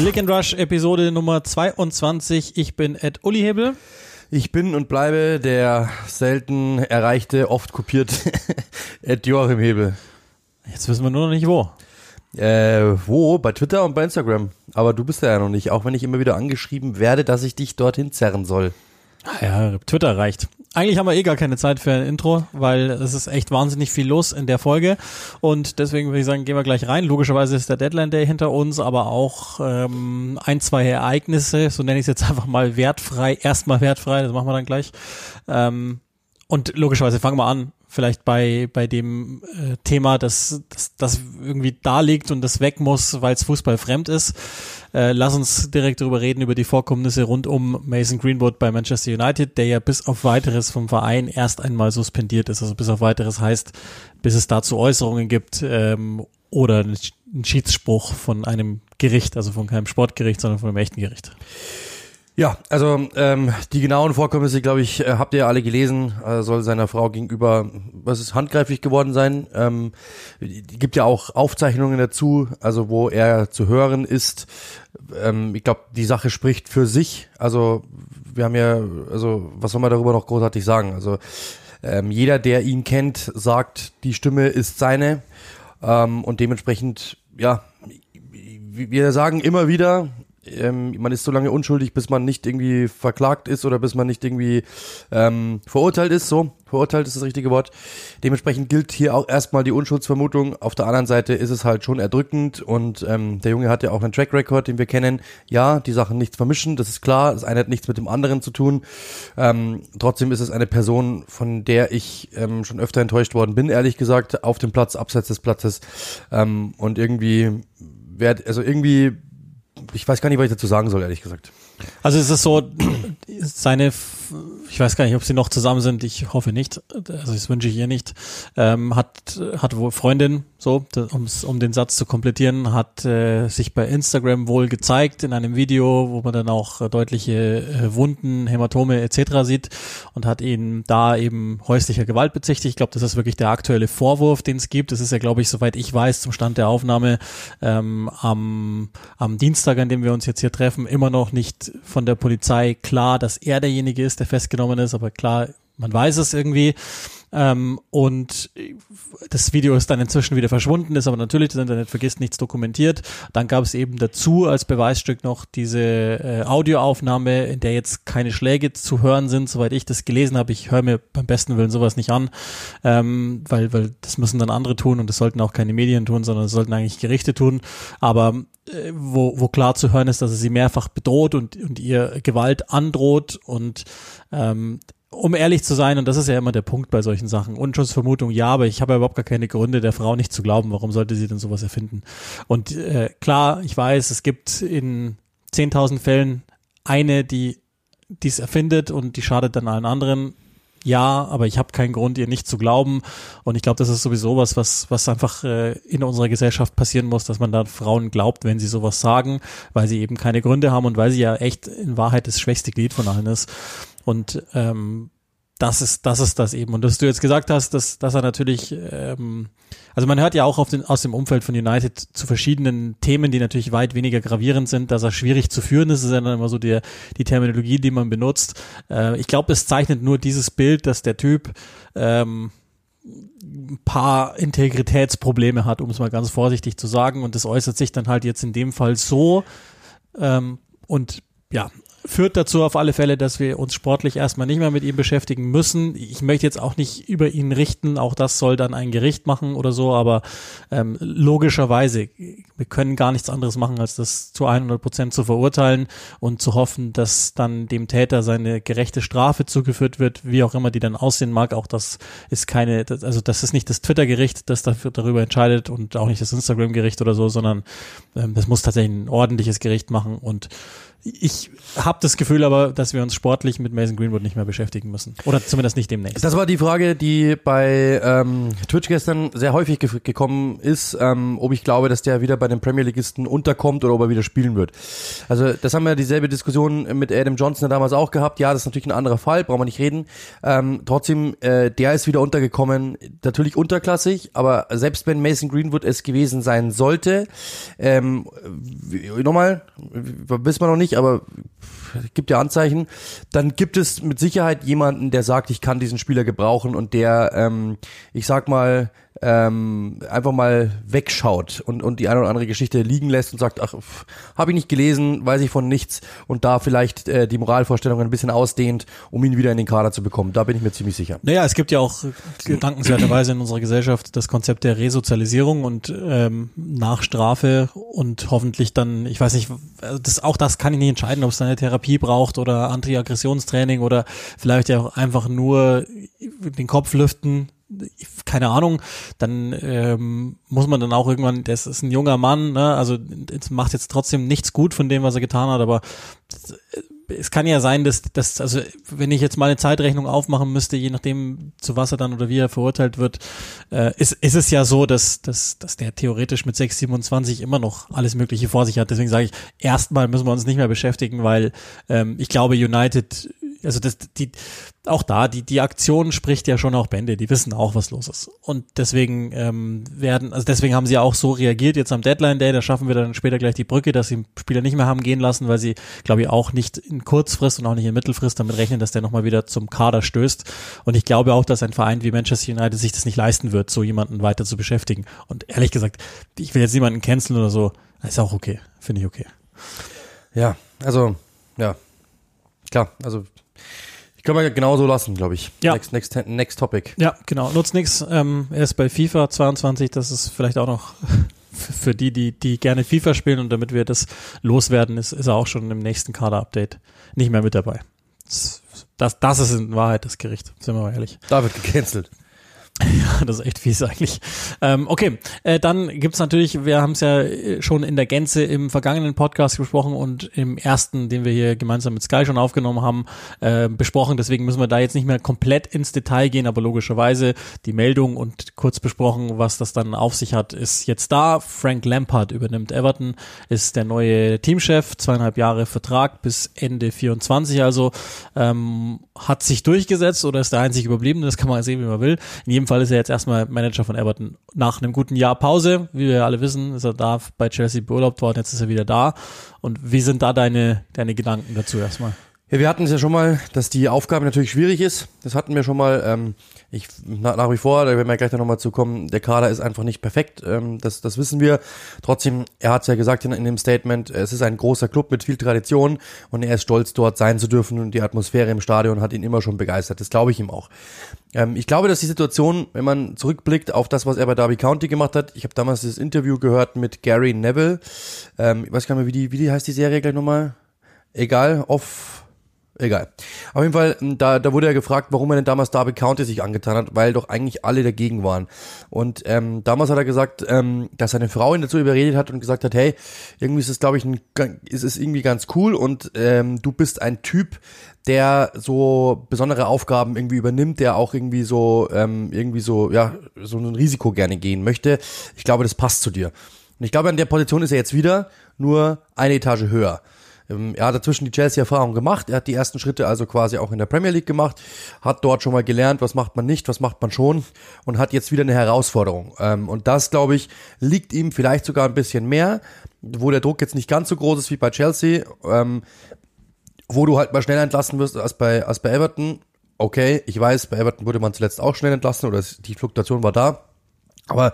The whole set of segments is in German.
Click and Rush Episode Nummer 22. Ich bin Ed Uli Hebel. Ich bin und bleibe der selten erreichte, oft kopierte Ed Joachim Hebel. Jetzt wissen wir nur noch nicht wo. Äh, wo? Bei Twitter und bei Instagram. Aber du bist ja noch nicht, auch wenn ich immer wieder angeschrieben werde, dass ich dich dorthin zerren soll. Ah ja, Twitter reicht. Eigentlich haben wir eh gar keine Zeit für ein Intro, weil es ist echt wahnsinnig viel los in der Folge. Und deswegen würde ich sagen, gehen wir gleich rein. Logischerweise ist der Deadline Day hinter uns, aber auch ähm, ein, zwei Ereignisse, so nenne ich es jetzt einfach mal wertfrei, erstmal wertfrei, das machen wir dann gleich. Ähm, und logischerweise fangen wir an vielleicht bei, bei dem äh, Thema, das, das, das irgendwie da liegt und das weg muss, weil es Fußball fremd ist. Äh, lass uns direkt darüber reden, über die Vorkommnisse rund um Mason Greenwood bei Manchester United, der ja bis auf weiteres vom Verein erst einmal suspendiert ist. Also bis auf weiteres heißt, bis es dazu Äußerungen gibt ähm, oder ein Schiedsspruch von einem Gericht, also von keinem Sportgericht, sondern von einem echten Gericht. Ja, also ähm, die genauen Vorkommnisse, glaube ich, äh, habt ihr alle gelesen. Äh, soll seiner Frau gegenüber, was ist handgreiflich geworden sein. Ähm, gibt ja auch Aufzeichnungen dazu, also wo er zu hören ist. Ähm, ich glaube, die Sache spricht für sich. Also wir haben ja, also was soll man darüber noch großartig sagen? Also ähm, jeder, der ihn kennt, sagt, die Stimme ist seine ähm, und dementsprechend, ja, wir sagen immer wieder, ähm, man ist so lange unschuldig, bis man nicht irgendwie verklagt ist oder bis man nicht irgendwie ähm, verurteilt ist. So, verurteilt ist das richtige Wort. Dementsprechend gilt hier auch erstmal die Unschuldsvermutung. Auf der anderen Seite ist es halt schon erdrückend und ähm, der Junge hat ja auch einen Track Record, den wir kennen. Ja, die Sachen nichts vermischen, das ist klar. Das eine hat nichts mit dem anderen zu tun. Ähm, trotzdem ist es eine Person, von der ich ähm, schon öfter enttäuscht worden bin, ehrlich gesagt, auf dem Platz, abseits des Platzes. Ähm, und irgendwie, werd, also irgendwie ich weiß gar nicht, was ich dazu sagen soll, ehrlich gesagt. Also es ist so, seine, ich weiß gar nicht, ob sie noch zusammen sind, ich hoffe nicht, also das wünsche ich ihr nicht, ähm, hat, hat wohl Freundin, so, um's, um den Satz zu komplettieren, hat äh, sich bei Instagram wohl gezeigt in einem Video, wo man dann auch äh, deutliche äh, Wunden, Hämatome etc. sieht und hat ihn da eben häuslicher Gewalt bezichtigt. Ich glaube, das ist wirklich der aktuelle Vorwurf, den es gibt. Das ist ja, glaube ich, soweit ich weiß, zum Stand der Aufnahme ähm, am, am Dienstag, an dem wir uns jetzt hier treffen, immer noch nicht von der Polizei klar, dass er derjenige ist, der festgenommen ist, aber klar, man weiß es irgendwie. Ähm, und das Video ist dann inzwischen wieder verschwunden, ist aber natürlich, das Internet vergisst nichts dokumentiert. Dann gab es eben dazu als Beweisstück noch diese äh, Audioaufnahme, in der jetzt keine Schläge zu hören sind, soweit ich das gelesen habe. Ich höre mir beim besten Willen sowas nicht an, ähm, weil, weil das müssen dann andere tun und das sollten auch keine Medien tun, sondern das sollten eigentlich Gerichte tun. Aber äh, wo, wo klar zu hören ist, dass er sie mehrfach bedroht und, und ihr Gewalt androht und ähm, um ehrlich zu sein, und das ist ja immer der Punkt bei solchen Sachen, Unschuldsvermutung ja, aber ich habe ja überhaupt gar keine Gründe, der Frau nicht zu glauben. Warum sollte sie denn sowas erfinden? Und äh, klar, ich weiß, es gibt in 10.000 Fällen eine, die dies erfindet und die schadet dann allen anderen. Ja, aber ich habe keinen Grund, ihr nicht zu glauben. Und ich glaube, das ist sowieso was, was, was einfach äh, in unserer Gesellschaft passieren muss, dass man da Frauen glaubt, wenn sie sowas sagen, weil sie eben keine Gründe haben und weil sie ja echt in Wahrheit das schwächste Glied von allen ist. Und ähm, das ist, das ist das eben. Und dass du jetzt gesagt hast, dass, dass er natürlich, ähm, also man hört ja auch den, aus dem Umfeld von United zu verschiedenen Themen, die natürlich weit weniger gravierend sind, dass er schwierig zu führen ist. Ist ja dann immer so der, die Terminologie, die man benutzt. Äh, ich glaube, es zeichnet nur dieses Bild, dass der Typ ähm, ein paar Integritätsprobleme hat, um es mal ganz vorsichtig zu sagen. Und das äußert sich dann halt jetzt in dem Fall so. Ähm, und ja, führt dazu auf alle Fälle, dass wir uns sportlich erstmal nicht mehr mit ihm beschäftigen müssen. Ich möchte jetzt auch nicht über ihn richten, auch das soll dann ein Gericht machen oder so, aber ähm, logischerweise, wir können gar nichts anderes machen, als das zu 100 Prozent zu verurteilen und zu hoffen, dass dann dem Täter seine gerechte Strafe zugeführt wird, wie auch immer die dann aussehen mag. Auch das ist keine, also das ist nicht das Twitter-Gericht, das dafür, darüber entscheidet und auch nicht das Instagram-Gericht oder so, sondern ähm, das muss tatsächlich ein ordentliches Gericht machen und ich habe das Gefühl aber, dass wir uns sportlich mit Mason Greenwood nicht mehr beschäftigen müssen. Oder zumindest nicht demnächst. Das war die Frage, die bei ähm, Twitch gestern sehr häufig ge gekommen ist, ähm, ob ich glaube, dass der wieder bei den Premier Leagueisten unterkommt oder ob er wieder spielen wird. Also das haben wir dieselbe Diskussion mit Adam Johnson damals auch gehabt. Ja, das ist natürlich ein anderer Fall, brauchen wir nicht reden. Ähm, trotzdem, äh, der ist wieder untergekommen, natürlich unterklassig, aber selbst wenn Mason Greenwood es gewesen sein sollte, ähm, nochmal, wissen wir noch nicht, aber gibt ja Anzeichen, dann gibt es mit Sicherheit jemanden, der sagt, ich kann diesen Spieler gebrauchen und der, ähm, ich sag mal, ähm, einfach mal wegschaut und, und die eine oder andere Geschichte liegen lässt und sagt, ach, habe ich nicht gelesen, weiß ich von nichts und da vielleicht äh, die Moralvorstellungen ein bisschen ausdehnt, um ihn wieder in den Kader zu bekommen. Da bin ich mir ziemlich sicher. Naja, es gibt ja auch dankenswerterweise in unserer Gesellschaft das Konzept der Resozialisierung und ähm, nach Strafe und hoffentlich dann, ich weiß nicht, also das, auch das kann ich nicht entscheiden, ob es eine Therapie braucht oder Antiaggressionstraining oder vielleicht ja auch einfach nur den Kopf lüften, keine Ahnung, dann ähm, muss man dann auch irgendwann, das ist ein junger Mann, ne? also macht jetzt trotzdem nichts gut von dem, was er getan hat, aber es kann ja sein, dass, dass, also wenn ich jetzt mal eine Zeitrechnung aufmachen müsste, je nachdem, zu was er dann oder wie er verurteilt wird, äh, ist, ist es ja so, dass, dass, dass der theoretisch mit 6, 27 immer noch alles Mögliche vor sich hat. Deswegen sage ich, erstmal müssen wir uns nicht mehr beschäftigen, weil ähm, ich glaube, United also das, die, auch da, die, die Aktion spricht ja schon auch Bände, die wissen auch, was los ist. Und deswegen ähm, werden, also deswegen haben sie auch so reagiert jetzt am Deadline Day, da schaffen wir dann später gleich die Brücke, dass sie Spieler nicht mehr haben gehen lassen, weil sie, glaube ich, auch nicht in Kurzfrist und auch nicht in Mittelfrist damit rechnen, dass der nochmal wieder zum Kader stößt. Und ich glaube auch, dass ein Verein wie Manchester United sich das nicht leisten wird, so jemanden weiter zu beschäftigen. Und ehrlich gesagt, ich will jetzt niemanden canceln oder so, ist auch okay, finde ich okay. Ja, also, ja, klar, also ich kann mal genauso lassen, glaube ich. Ja. Next, next, next topic. Ja, genau. Nutzt nix. Ähm, er ist bei FIFA 22. Das ist vielleicht auch noch für die, die, die gerne FIFA spielen und damit wir das loswerden, ist, ist er auch schon im nächsten Kader-Update nicht mehr mit dabei. Das, das ist in Wahrheit das Gericht, sind wir mal ehrlich. Da wird gecancelt. Ja, das ist echt fies eigentlich. Ähm, okay, äh, dann gibt's natürlich, wir haben es ja äh, schon in der Gänze im vergangenen Podcast besprochen und im ersten, den wir hier gemeinsam mit Sky schon aufgenommen haben, äh, besprochen. Deswegen müssen wir da jetzt nicht mehr komplett ins Detail gehen, aber logischerweise die Meldung und kurz besprochen, was das dann auf sich hat, ist jetzt da. Frank Lampard übernimmt Everton, ist der neue Teamchef, zweieinhalb Jahre Vertrag bis Ende 24 also, ähm, hat sich durchgesetzt oder ist der einzig überblieben, das kann man sehen, wie man will. In jedem Fall ist er jetzt erstmal Manager von Everton. Nach einem guten Jahr Pause, wie wir alle wissen, ist er da bei Chelsea beurlaubt worden, jetzt ist er wieder da. Und wie sind da deine, deine Gedanken dazu erstmal? Ja, wir hatten es ja schon mal, dass die Aufgabe natürlich schwierig ist. Das hatten wir schon mal. Ähm, ich nach, nach wie vor, da werden wir gleich nochmal zu kommen, der Kader ist einfach nicht perfekt, ähm, das, das wissen wir. Trotzdem, er hat es ja gesagt in, in dem Statement, es ist ein großer Club mit viel Tradition und er ist stolz, dort sein zu dürfen und die Atmosphäre im Stadion hat ihn immer schon begeistert. Das glaube ich ihm auch. Ähm, ich glaube, dass die Situation, wenn man zurückblickt auf das, was er bei Derby County gemacht hat, ich habe damals das Interview gehört mit Gary Neville, ähm, ich weiß gar nicht mehr, wie die, wie die heißt die Serie gleich nochmal? Egal, off Egal. Auf jeden Fall, da, da wurde er gefragt, warum er denn damals Derby County sich angetan hat, weil doch eigentlich alle dagegen waren. Und ähm, damals hat er gesagt, ähm, dass seine Frau ihn dazu überredet hat und gesagt hat, hey, irgendwie ist es, glaube ich, ein, ist es irgendwie ganz cool und ähm, du bist ein Typ, der so besondere Aufgaben irgendwie übernimmt, der auch irgendwie so, ähm, irgendwie so, ja, so ein Risiko gerne gehen möchte. Ich glaube, das passt zu dir. Und ich glaube, an der Position ist er jetzt wieder nur eine Etage höher. Ähm, er hat dazwischen die Chelsea-Erfahrung gemacht. Er hat die ersten Schritte also quasi auch in der Premier League gemacht, hat dort schon mal gelernt, was macht man nicht, was macht man schon und hat jetzt wieder eine Herausforderung. Ähm, und das, glaube ich, liegt ihm vielleicht sogar ein bisschen mehr, wo der Druck jetzt nicht ganz so groß ist wie bei Chelsea, ähm, wo du halt mal schneller entlassen wirst als bei, als bei Everton. Okay, ich weiß, bei Everton wurde man zuletzt auch schnell entlassen oder die Fluktuation war da. Aber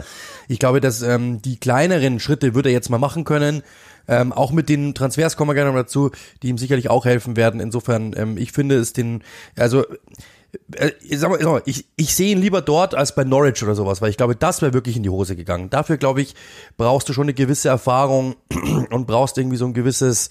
ich glaube, dass ähm, die kleineren Schritte würde er jetzt mal machen können. Ähm, auch mit den Transfers kommen wir gerne noch dazu, die ihm sicherlich auch helfen werden. Insofern, ähm, ich finde es den, also äh, sag mal, sag mal, ich, ich sehe ihn lieber dort als bei Norwich oder sowas, weil ich glaube, das wäre wirklich in die Hose gegangen. Dafür, glaube ich, brauchst du schon eine gewisse Erfahrung und brauchst irgendwie so ein gewisses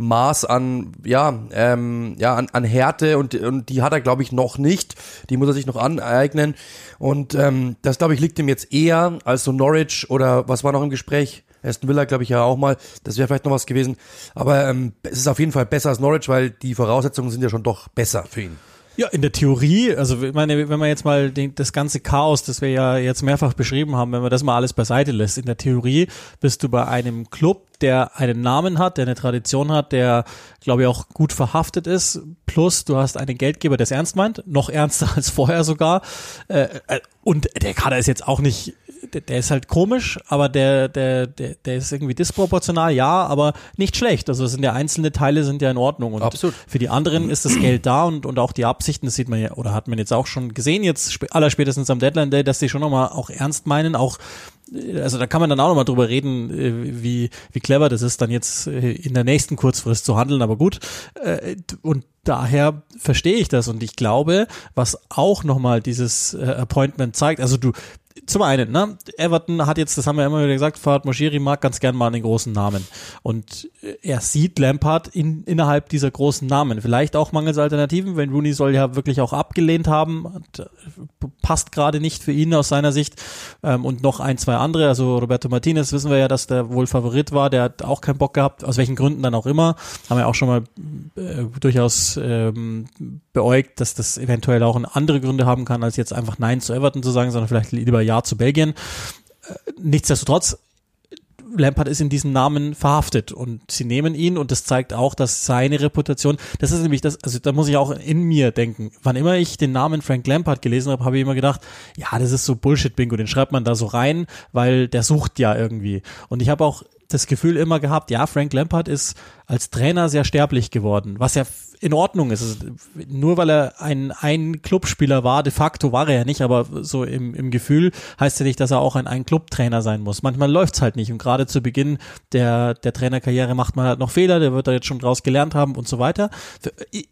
Maß an, ja, ähm, ja, an, an Härte und, und die hat er, glaube ich, noch nicht. Die muss er sich noch aneignen. Und ähm, das, glaube ich, liegt ihm jetzt eher als so Norwich oder was war noch im Gespräch? Aston Villa, glaube ich, ja auch mal. Das wäre vielleicht noch was gewesen. Aber ähm, es ist auf jeden Fall besser als Norwich, weil die Voraussetzungen sind ja schon doch besser für ihn. Ja, in der Theorie, also ich meine, wenn man jetzt mal den, das ganze Chaos, das wir ja jetzt mehrfach beschrieben haben, wenn man das mal alles beiseite lässt, in der Theorie bist du bei einem Club, der einen Namen hat, der eine Tradition hat, der, glaube ich, auch gut verhaftet ist, plus du hast einen Geldgeber, der es ernst meint, noch ernster als vorher sogar. Äh, äh, und der Kader ist jetzt auch nicht der, der ist halt komisch, aber der, der, der, der ist irgendwie disproportional, ja, aber nicht schlecht. Also sind ja einzelne Teile sind ja in Ordnung. Und Absolut. für die anderen ist das Geld da und, und auch die Absichten, das sieht man ja, oder hat man jetzt auch schon gesehen, jetzt allerspätestens am Deadline Day, dass die schon nochmal auch ernst meinen, auch also da kann man dann auch nochmal drüber reden, äh, wie, wie clever das ist, dann jetzt äh, in der nächsten Kurzfrist zu handeln, aber gut. Äh, und daher verstehe ich das und ich glaube, was auch nochmal dieses Appointment zeigt, also du, zum einen, ne, Everton hat jetzt, das haben wir immer wieder gesagt, Fahad Moshiri mag ganz gern mal einen großen Namen. Und äh, er sieht Lampard in, innerhalb dieser großen Namen. Vielleicht auch mangels Alternativen, wenn Rooney soll ja wirklich auch abgelehnt haben. Äh, passt gerade nicht für ihn aus seiner Sicht. Ähm, und noch ein, zwei andere. Also Roberto Martinez wissen wir ja, dass der wohl Favorit war. Der hat auch keinen Bock gehabt, aus welchen Gründen dann auch immer. Haben wir auch schon mal äh, durchaus ähm, beäugt, dass das eventuell auch andere Gründe haben kann, als jetzt einfach Nein zu Everton zu sagen, sondern vielleicht lieber Ja zu Belgien. Äh, nichtsdestotrotz, Lampard ist in diesen Namen verhaftet und sie nehmen ihn und das zeigt auch, dass seine Reputation, das ist nämlich das, also da muss ich auch in mir denken. Wann immer ich den Namen Frank Lampard gelesen habe, habe ich immer gedacht, ja, das ist so Bullshit-Bingo, den schreibt man da so rein, weil der sucht ja irgendwie. Und ich habe auch das Gefühl immer gehabt, ja, Frank Lampard ist als Trainer sehr sterblich geworden, was ja in Ordnung ist. Nur weil er ein, ein Clubspieler war, de facto war er ja nicht, aber so im, im Gefühl heißt ja nicht, dass er auch ein, ein Clubtrainer sein muss. Manchmal läuft's halt nicht und gerade zu Beginn der, der Trainerkarriere macht man halt noch Fehler, der wird da jetzt schon draus gelernt haben und so weiter.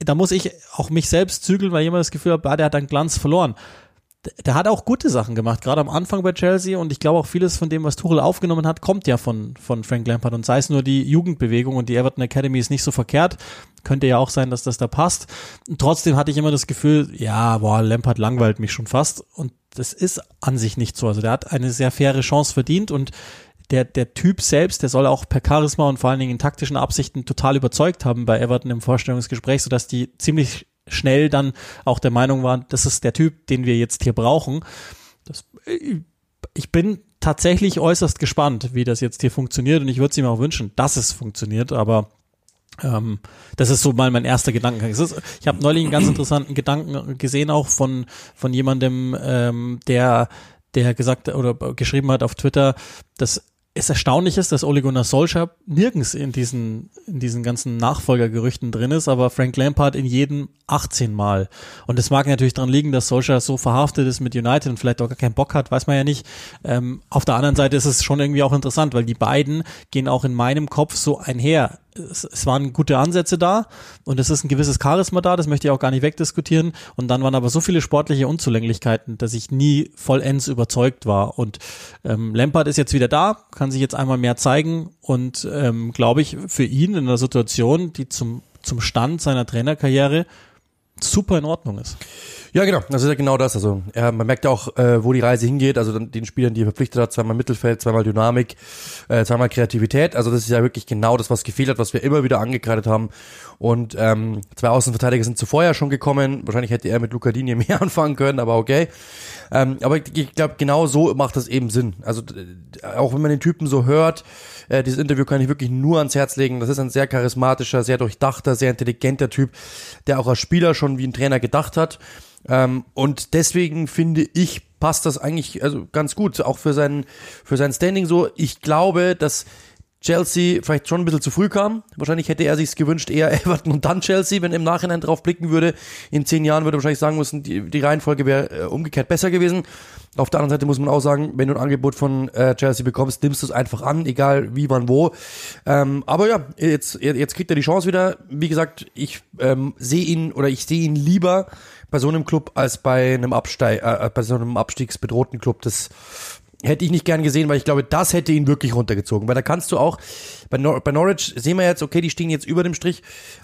Da muss ich auch mich selbst zügeln, weil jemand das Gefühl hat, ah, der hat einen Glanz verloren der hat auch gute Sachen gemacht, gerade am Anfang bei Chelsea. Und ich glaube auch vieles von dem, was Tuchel aufgenommen hat, kommt ja von, von Frank Lampard. Und sei es nur die Jugendbewegung und die Everton Academy ist nicht so verkehrt, könnte ja auch sein, dass das da passt. Und trotzdem hatte ich immer das Gefühl, ja, boah, Lampard langweilt mich schon fast. Und das ist an sich nicht so. Also der hat eine sehr faire Chance verdient. Und der, der Typ selbst, der soll auch per Charisma und vor allen Dingen in taktischen Absichten total überzeugt haben bei Everton im Vorstellungsgespräch, sodass die ziemlich schnell dann auch der Meinung waren, das ist der Typ, den wir jetzt hier brauchen. Das, ich bin tatsächlich äußerst gespannt, wie das jetzt hier funktioniert und ich würde es ihm auch wünschen, dass es funktioniert, aber ähm, das ist so mal mein erster Gedankengang. Ist, ich habe neulich einen ganz interessanten Gedanken gesehen, auch von, von jemandem, ähm, der, der gesagt oder geschrieben hat auf Twitter, dass es erstaunlich ist, dass Ole Gunnar Solskjaer nirgends in diesen, in diesen ganzen Nachfolgergerüchten drin ist, aber Frank Lampard in jedem 18 Mal. Und es mag natürlich daran liegen, dass Solskjaer so verhaftet ist mit United und vielleicht auch gar keinen Bock hat, weiß man ja nicht. Ähm, auf der anderen Seite ist es schon irgendwie auch interessant, weil die beiden gehen auch in meinem Kopf so einher es, es waren gute Ansätze da und es ist ein gewisses Charisma da, das möchte ich auch gar nicht wegdiskutieren. Und dann waren aber so viele sportliche Unzulänglichkeiten, dass ich nie vollends überzeugt war. Und ähm, Lampard ist jetzt wieder da, kann sich jetzt einmal mehr zeigen und ähm, glaube ich, für ihn in einer Situation, die zum, zum Stand seiner Trainerkarriere super in Ordnung ist. Ja, genau. Das ist ja genau das. Also ja, man merkt auch, äh, wo die Reise hingeht. Also den Spielern, die er verpflichtet hat, zweimal Mittelfeld, zweimal Dynamik, äh, zweimal Kreativität. Also das ist ja wirklich genau das, was gefehlt hat, was wir immer wieder angekreidet haben. Und ähm, zwei Außenverteidiger sind zuvor ja schon gekommen. Wahrscheinlich hätte er mit Luca Digne mehr anfangen können, aber okay. Ähm, aber ich glaube, genau so macht das eben Sinn. Also auch wenn man den Typen so hört, äh, dieses Interview kann ich wirklich nur ans Herz legen. Das ist ein sehr charismatischer, sehr durchdachter, sehr intelligenter Typ, der auch als Spieler schon wie ein Trainer gedacht hat. Ähm, und deswegen finde ich, passt das eigentlich also ganz gut, auch für sein, für sein Standing so. Ich glaube, dass Chelsea vielleicht schon ein bisschen zu früh kam. Wahrscheinlich hätte er sich gewünscht, eher Everton und dann Chelsea, wenn er im Nachhinein drauf blicken würde. In zehn Jahren würde er wahrscheinlich sagen müssen, die, die Reihenfolge wäre äh, umgekehrt besser gewesen. Auf der anderen Seite muss man auch sagen, wenn du ein Angebot von äh, Chelsea bekommst, nimmst du es einfach an, egal wie, wann, wo. Ähm, aber ja, jetzt, jetzt kriegt er die Chance wieder. Wie gesagt, ich ähm, sehe ihn oder ich sehe ihn lieber bei so einem Club als bei einem Absteig, äh, bei so einem abstiegsbedrohten Club. Das hätte ich nicht gern gesehen, weil ich glaube, das hätte ihn wirklich runtergezogen. Weil da kannst du auch, bei, Nor bei Norwich sehen wir jetzt, okay, die stehen jetzt über dem Strich,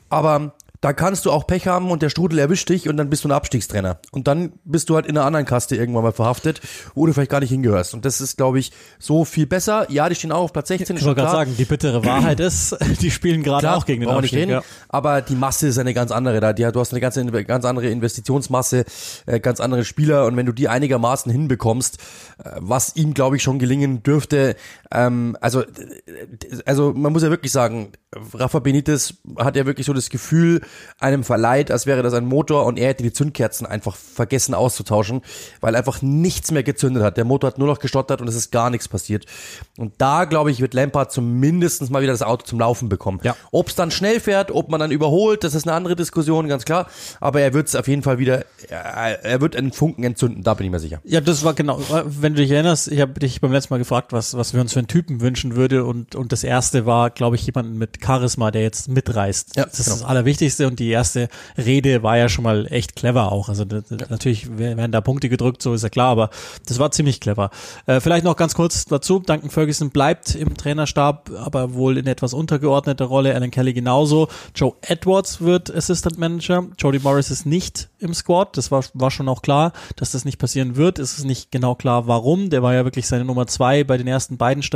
aber da kannst du auch Pech haben und der Strudel erwischt dich und dann bist du ein Abstiegstrainer. Und dann bist du halt in einer anderen Kaste irgendwann mal verhaftet, wo du vielleicht gar nicht hingehörst. Und das ist, glaube ich, so viel besser. Ja, die stehen auch auf Platz 16. Ich wollte gerade sagen, die bittere Wahrheit ist, die spielen gerade auch gegen den Abstieg. Reden, ja. Aber die Masse ist eine ganz andere. Da, du hast eine ganz, ganz andere Investitionsmasse, äh, ganz andere Spieler. Und wenn du die einigermaßen hinbekommst, äh, was ihm, glaube ich, schon gelingen dürfte, ähm, also, also man muss ja wirklich sagen, Rafa Benitez hat ja wirklich so das Gefühl, einem verleiht, als wäre das ein Motor und er hätte die Zündkerzen einfach vergessen auszutauschen, weil einfach nichts mehr gezündet hat. Der Motor hat nur noch gestottert und es ist gar nichts passiert. Und da, glaube ich, wird Lampard zumindest mal wieder das Auto zum Laufen bekommen. Ja. Ob es dann schnell fährt, ob man dann überholt, das ist eine andere Diskussion, ganz klar. Aber er wird es auf jeden Fall wieder, er wird einen Funken entzünden, da bin ich mir sicher. Ja, das war genau, wenn du dich erinnerst, ich habe dich beim letzten Mal gefragt, was, was wir uns für einen Typen wünschen würde und, und das erste war, glaube ich, jemand mit Charisma, der jetzt mitreißt. Ja, das ist genau. das Allerwichtigste und die erste Rede war ja schon mal echt clever auch. Also das, ja. natürlich werden da Punkte gedrückt, so ist ja klar, aber das war ziemlich clever. Äh, vielleicht noch ganz kurz dazu, Duncan Ferguson bleibt im Trainerstab, aber wohl in etwas untergeordneter Rolle, Alan Kelly genauso. Joe Edwards wird Assistant Manager, Jody Morris ist nicht im Squad, das war, war schon auch klar, dass das nicht passieren wird. Es ist nicht genau klar, warum. Der war ja wirklich seine Nummer zwei bei den ersten beiden Stationen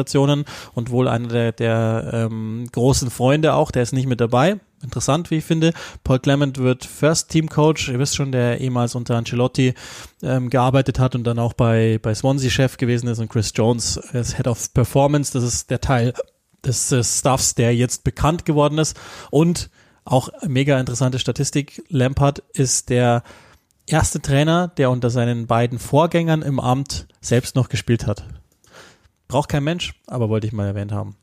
und wohl einer der, der ähm, großen Freunde auch, der ist nicht mit dabei. Interessant, wie ich finde. Paul Clement wird First Team Coach. Ihr wisst schon, der ehemals unter Ancelotti ähm, gearbeitet hat und dann auch bei, bei Swansea Chef gewesen ist und Chris Jones als Head of Performance. Das ist der Teil des, des Staffs, der jetzt bekannt geworden ist. Und auch mega interessante Statistik. Lampard ist der erste Trainer, der unter seinen beiden Vorgängern im Amt selbst noch gespielt hat. Braucht kein Mensch, aber wollte ich mal erwähnt haben.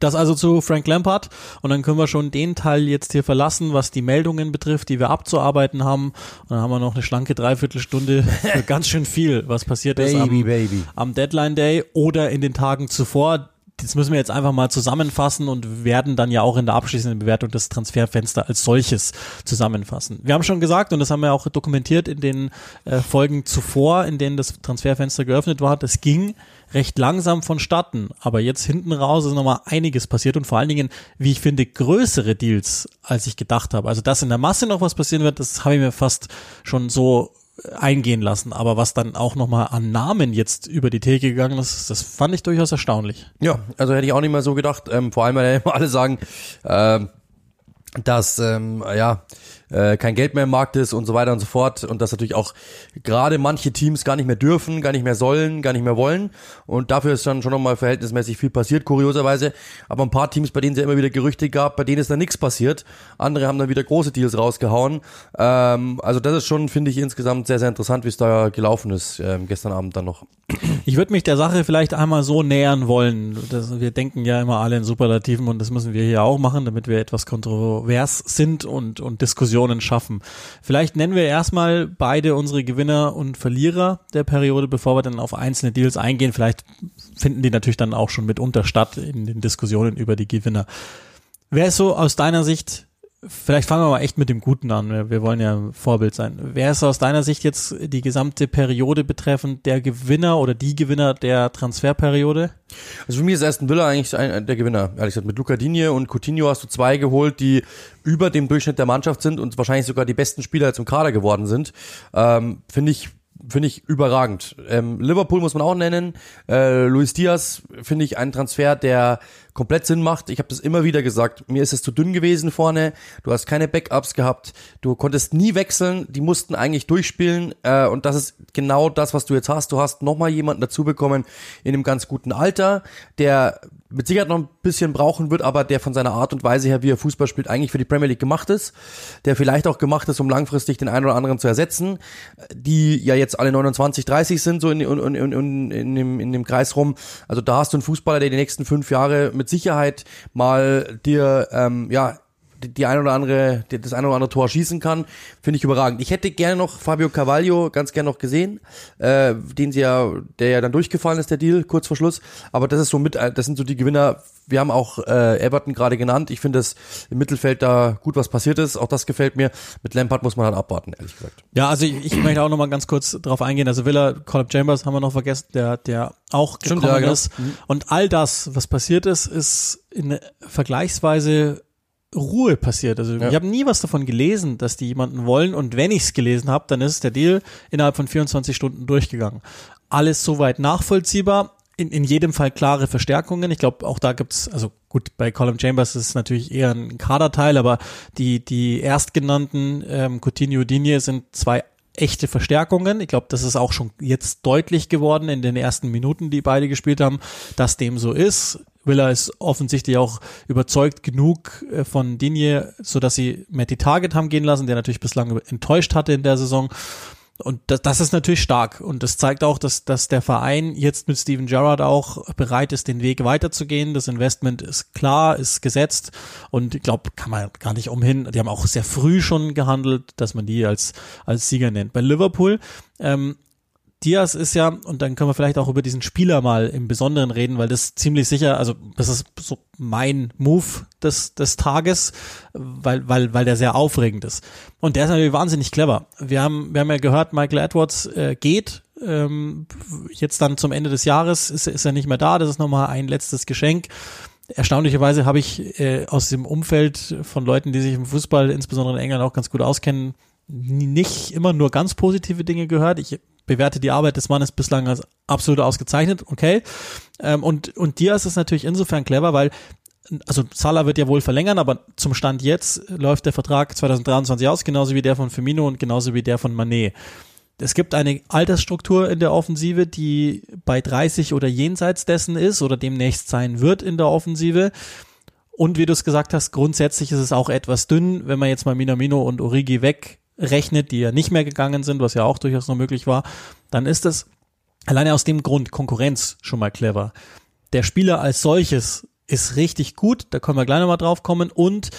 Das also zu Frank Lampard und dann können wir schon den Teil jetzt hier verlassen, was die Meldungen betrifft, die wir abzuarbeiten haben. Und dann haben wir noch eine schlanke Dreiviertelstunde für ganz schön viel, was passiert baby, ist am, baby. am Deadline Day oder in den Tagen zuvor das müssen wir jetzt einfach mal zusammenfassen und werden dann ja auch in der abschließenden Bewertung das Transferfenster als solches zusammenfassen. Wir haben schon gesagt, und das haben wir auch dokumentiert in den äh, Folgen zuvor, in denen das Transferfenster geöffnet war, das ging recht langsam vonstatten. Aber jetzt hinten raus ist nochmal einiges passiert und vor allen Dingen, wie ich finde, größere Deals, als ich gedacht habe. Also, dass in der Masse noch was passieren wird, das habe ich mir fast schon so eingehen lassen. Aber was dann auch nochmal an Namen jetzt über die Theke gegangen ist, das fand ich durchaus erstaunlich. Ja, also hätte ich auch nicht mehr so gedacht. Ähm, vor allem, weil ja immer alle sagen, äh, dass ähm, ja äh, kein Geld mehr im Markt ist und so weiter und so fort. Und dass natürlich auch gerade manche Teams gar nicht mehr dürfen, gar nicht mehr sollen, gar nicht mehr wollen. Und dafür ist dann schon nochmal verhältnismäßig viel passiert, kurioserweise, aber ein paar Teams, bei denen es ja immer wieder Gerüchte gab, bei denen ist dann nichts passiert, andere haben dann wieder große Deals rausgehauen, ähm, also das ist schon, finde ich, insgesamt sehr, sehr interessant, wie es da gelaufen ist, ähm, gestern Abend dann noch. Ich würde mich der Sache vielleicht einmal so nähern wollen, das, wir denken ja immer alle in Superlativen und das müssen wir hier auch machen, damit wir etwas kontrovers sind und, und Diskussionen Diskussionen schaffen. Vielleicht nennen wir erstmal beide unsere Gewinner und Verlierer der Periode, bevor wir dann auf einzelne Deals eingehen. Vielleicht finden die natürlich dann auch schon mitunter statt in den Diskussionen über die Gewinner. Wer ist so aus deiner Sicht Vielleicht fangen wir mal echt mit dem Guten an. Wir wollen ja Vorbild sein. Wer ist aus deiner Sicht jetzt die gesamte Periode betreffend der Gewinner oder die Gewinner der Transferperiode? Also für mich ist Aston Villa eigentlich der Gewinner. Ehrlich gesagt, mit Luca Digne und Coutinho hast du zwei geholt, die über dem Durchschnitt der Mannschaft sind und wahrscheinlich sogar die besten Spieler im Kader geworden sind. Ähm, Finde ich finde ich überragend. Ähm, Liverpool muss man auch nennen. Äh, Luis Diaz finde ich einen Transfer, der komplett Sinn macht. Ich habe das immer wieder gesagt. Mir ist es zu dünn gewesen vorne. Du hast keine Backups gehabt. Du konntest nie wechseln. Die mussten eigentlich durchspielen. Äh, und das ist genau das, was du jetzt hast. Du hast nochmal jemanden dazu bekommen in einem ganz guten Alter, der mit Sicherheit noch ein bisschen brauchen wird, aber der von seiner Art und Weise her, wie er Fußball spielt, eigentlich für die Premier League gemacht ist, der vielleicht auch gemacht ist, um langfristig den einen oder anderen zu ersetzen, die ja jetzt alle 29, 30 sind, so in, in, in, in, in, dem, in dem Kreis rum. Also da hast du einen Fußballer, der die nächsten fünf Jahre mit Sicherheit mal dir, ähm, ja, die, ein oder andere, das ein oder andere Tor schießen kann, finde ich überragend. Ich hätte gerne noch Fabio Carvalho ganz gerne noch gesehen, äh, den sie ja, der ja dann durchgefallen ist, der Deal, kurz vor Schluss. Aber das ist so mit, äh, das sind so die Gewinner. Wir haben auch äh, Everton gerade genannt. Ich finde, dass im Mittelfeld da gut was passiert ist. Auch das gefällt mir. Mit Lampard muss man dann abwarten, ehrlich gesagt. Ja, also ich, ich möchte auch noch mal ganz kurz darauf eingehen. Also Villa, Colin Chambers haben wir noch vergessen, der, der auch gekommen Stimmt, ja, genau. ist. Mhm. Und all das, was passiert ist, ist in vergleichsweise Ruhe passiert. Also Ja. ich habe nie was davon gelesen, dass die jemanden wollen und wenn ich es gelesen habe, dann ist der Deal innerhalb von 24 Stunden durchgegangen. Alles soweit nachvollziehbar. In, in jedem Fall klare Verstärkungen. Ich glaube, auch da gibt's, also gut, bei Colin Chambers ist es natürlich eher ein Kaderteil, aber die, die erstgenannten ähm, Coutinho Digne sind zwei echte Verstärkungen. Ich glaube, das ist auch schon jetzt deutlich geworden in den ersten Minuten, die beide gespielt haben, dass dem so ist. Villa ist offensichtlich auch überzeugt genug äh, von Digne, so dass sie Matty Target haben gehen lassen, der natürlich bislang enttäuscht hatte in der Saison. Und das, das ist natürlich stark. Und das zeigt auch, dass, dass der Verein jetzt mit Steven Gerrard auch bereit ist, den Weg weiterzugehen. Das Investment ist klar, ist gesetzt. Und ich glaube, kann man gar nicht umhin. Die haben auch sehr früh schon gehandelt, dass man die als, als Sieger nennt. Bei Liverpool, ähm, Diaz ist ja, und dann können wir vielleicht auch über diesen Spieler mal im Besonderen reden, weil das ziemlich sicher, also das ist so mein Move des, des Tages, weil, weil, weil der sehr aufregend ist. Und der ist natürlich wahnsinnig clever. Wir haben, wir haben ja gehört, Michael Edwards äh, geht, ähm, jetzt dann zum Ende des Jahres ist, ist er nicht mehr da, das ist nochmal ein letztes Geschenk. Erstaunlicherweise habe ich äh, aus dem Umfeld von Leuten, die sich im Fußball, insbesondere in England, auch ganz gut auskennen, nicht immer nur ganz positive Dinge gehört. Ich bewerte die Arbeit des Mannes bislang als absolut ausgezeichnet, okay. Ähm, und, und Diaz ist natürlich insofern clever, weil also Salah wird ja wohl verlängern, aber zum Stand jetzt läuft der Vertrag 2023 aus, genauso wie der von Firmino und genauso wie der von Manet. Es gibt eine Altersstruktur in der Offensive, die bei 30 oder jenseits dessen ist oder demnächst sein wird in der Offensive. Und wie du es gesagt hast, grundsätzlich ist es auch etwas dünn, wenn man jetzt mal Minamino und Origi wegrechnet, die ja nicht mehr gegangen sind, was ja auch durchaus noch möglich war, dann ist es alleine aus dem Grund Konkurrenz schon mal clever. Der Spieler als solches ist richtig gut, da können wir gleich nochmal drauf kommen und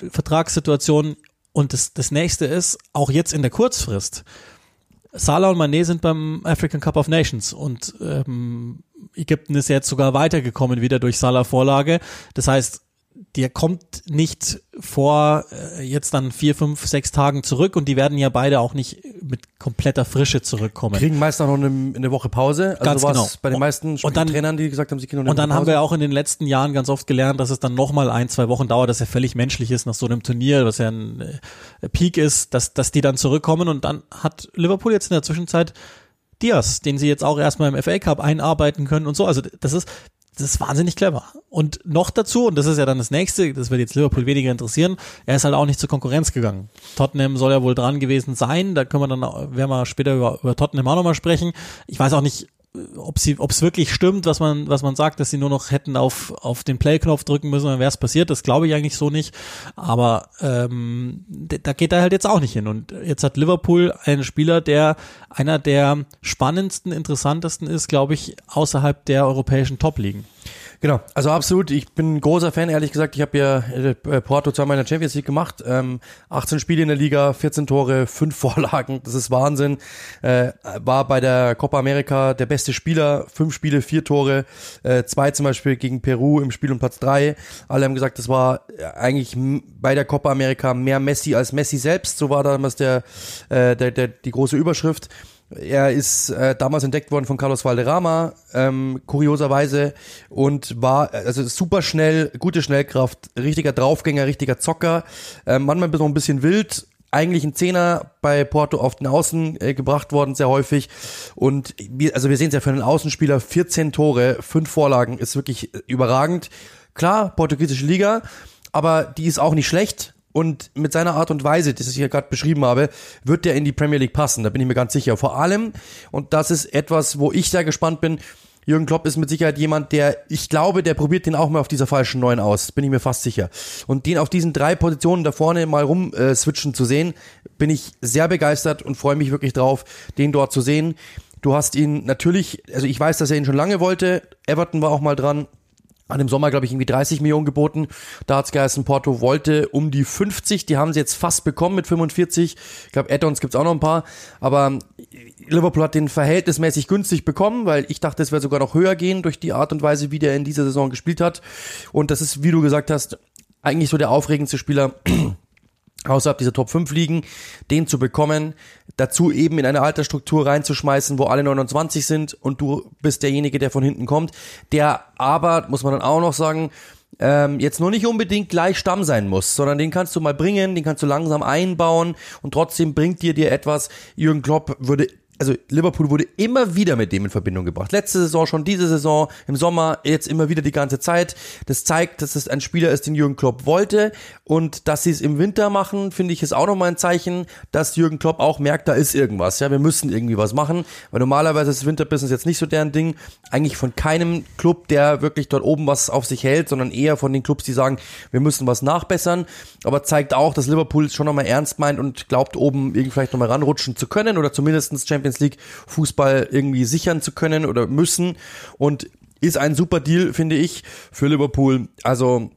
äh, Vertragssituation und das, das nächste ist, auch jetzt in der Kurzfrist, Salah und Mané sind beim African Cup of Nations und ähm, Ägypten ist jetzt sogar weitergekommen wieder durch Salah Vorlage. Das heißt, der kommt nicht vor äh, jetzt dann vier, fünf, sechs Tagen zurück und die werden ja beide auch nicht mit kompletter Frische zurückkommen. Kriegen meist auch noch eine, eine Woche Pause. Also Ganz genau. bei den meisten und dann- Trainern, die gesagt haben, sie kriegen noch eine Und dann Woche haben wir Pause. auch in den letzten Jahren ganz oft gelernt, dass es dann nochmal ein, zwei Wochen dauert, dass er völlig menschlich ist nach so einem Turnier, was ja ein äh, Peak ist, dass, dass die dann zurückkommen und dann hat Liverpool jetzt in der Zwischenzeit Diaz, den sie jetzt auch erstmal im FA Cup einarbeiten können und so. Also das ist, das ist wahnsinnig clever. Und noch dazu, und das ist ja dann das nächste, das wird jetzt Liverpool weniger interessieren, er ist halt auch nicht zur Konkurrenz gegangen. Tottenham soll ja wohl dran gewesen sein, da können wir dann, werden wir später über, über Tottenham auch nochmal sprechen. Ich weiß auch nicht, ob sie, ob es wirklich stimmt, was man, was man sagt, dass sie nur noch hätten auf, auf den Play-Knopf drücken müssen, dann wäre es passiert. Das glaube ich eigentlich so nicht. Aber ähm, da geht er halt jetzt auch nicht hin. Und jetzt hat Liverpool einen Spieler, der einer der spannendsten, interessantesten ist, glaube ich, außerhalb der europäischen Top-Ligen. Genau, also absolut. Ich bin großer Fan, ehrlich gesagt. Ich habe ja äh, Porto zweimal in der Champions League gemacht. Ähm, 18 Spiele in der Liga, 14 Tore, 5 Vorlagen. Das ist Wahnsinn. Äh, war bei der Copa America der beste Spieler. 5 Spiele, 4 Tore. Äh, zwei zum Beispiel gegen Peru im Spiel um Platz 3. Alle haben gesagt, das war äh, eigentlich bei der Copa America mehr Messi als Messi selbst. So war damals der, äh, der, der, die große Überschrift. Er ist äh, damals entdeckt worden von Carlos Valderrama, ähm, kurioserweise, und war also super schnell, gute Schnellkraft, richtiger Draufgänger, richtiger Zocker, äh, manchmal noch ein bisschen wild, eigentlich ein Zehner bei Porto auf den Außen äh, gebracht worden, sehr häufig. Und wir, also wir sehen es ja für einen Außenspieler, 14 Tore, 5 Vorlagen, ist wirklich überragend. Klar, portugiesische Liga, aber die ist auch nicht schlecht. Und mit seiner Art und Weise, das ich hier gerade beschrieben habe, wird der in die Premier League passen. Da bin ich mir ganz sicher. Vor allem, und das ist etwas, wo ich sehr gespannt bin, Jürgen Klopp ist mit Sicherheit jemand, der, ich glaube, der probiert den auch mal auf dieser falschen Neun aus. Bin ich mir fast sicher. Und den auf diesen drei Positionen da vorne mal rum äh, switchen zu sehen, bin ich sehr begeistert und freue mich wirklich drauf, den dort zu sehen. Du hast ihn natürlich, also ich weiß, dass er ihn schon lange wollte. Everton war auch mal dran. An dem Sommer, glaube ich, irgendwie 30 Millionen geboten. Da hat's geheißen, Porto wollte um die 50. Die haben sie jetzt fast bekommen mit 45. Ich glaube, Add-ons gibt's auch noch ein paar. Aber Liverpool hat den verhältnismäßig günstig bekommen, weil ich dachte, es wäre sogar noch höher gehen durch die Art und Weise, wie der in dieser Saison gespielt hat. Und das ist, wie du gesagt hast, eigentlich so der aufregendste Spieler außerhalb dieser Top 5 liegen, den zu bekommen, dazu eben in eine Altersstruktur reinzuschmeißen, wo alle 29 sind und du bist derjenige, der von hinten kommt, der aber, muss man dann auch noch sagen, ähm, jetzt nur nicht unbedingt gleich Stamm sein muss, sondern den kannst du mal bringen, den kannst du langsam einbauen und trotzdem bringt dir dir etwas. Jürgen Klopp würde also Liverpool wurde immer wieder mit dem in Verbindung gebracht. Letzte Saison schon, diese Saison, im Sommer, jetzt immer wieder die ganze Zeit. Das zeigt, dass es ein Spieler ist, den Jürgen Klopp wollte. Und dass sie es im Winter machen, finde ich, ist auch nochmal ein Zeichen, dass Jürgen Klopp auch merkt, da ist irgendwas. Ja, wir müssen irgendwie was machen. Weil normalerweise ist Winterbusiness jetzt nicht so deren Ding. Eigentlich von keinem Club, der wirklich dort oben was auf sich hält, sondern eher von den Clubs, die sagen, wir müssen was nachbessern. Aber zeigt auch, dass Liverpool es schon nochmal ernst meint und glaubt, oben irgendwie vielleicht nochmal ranrutschen zu können oder zumindest Champions Champions League Fußball irgendwie sichern zu können oder müssen und ist ein super Deal, finde ich, für Liverpool. Also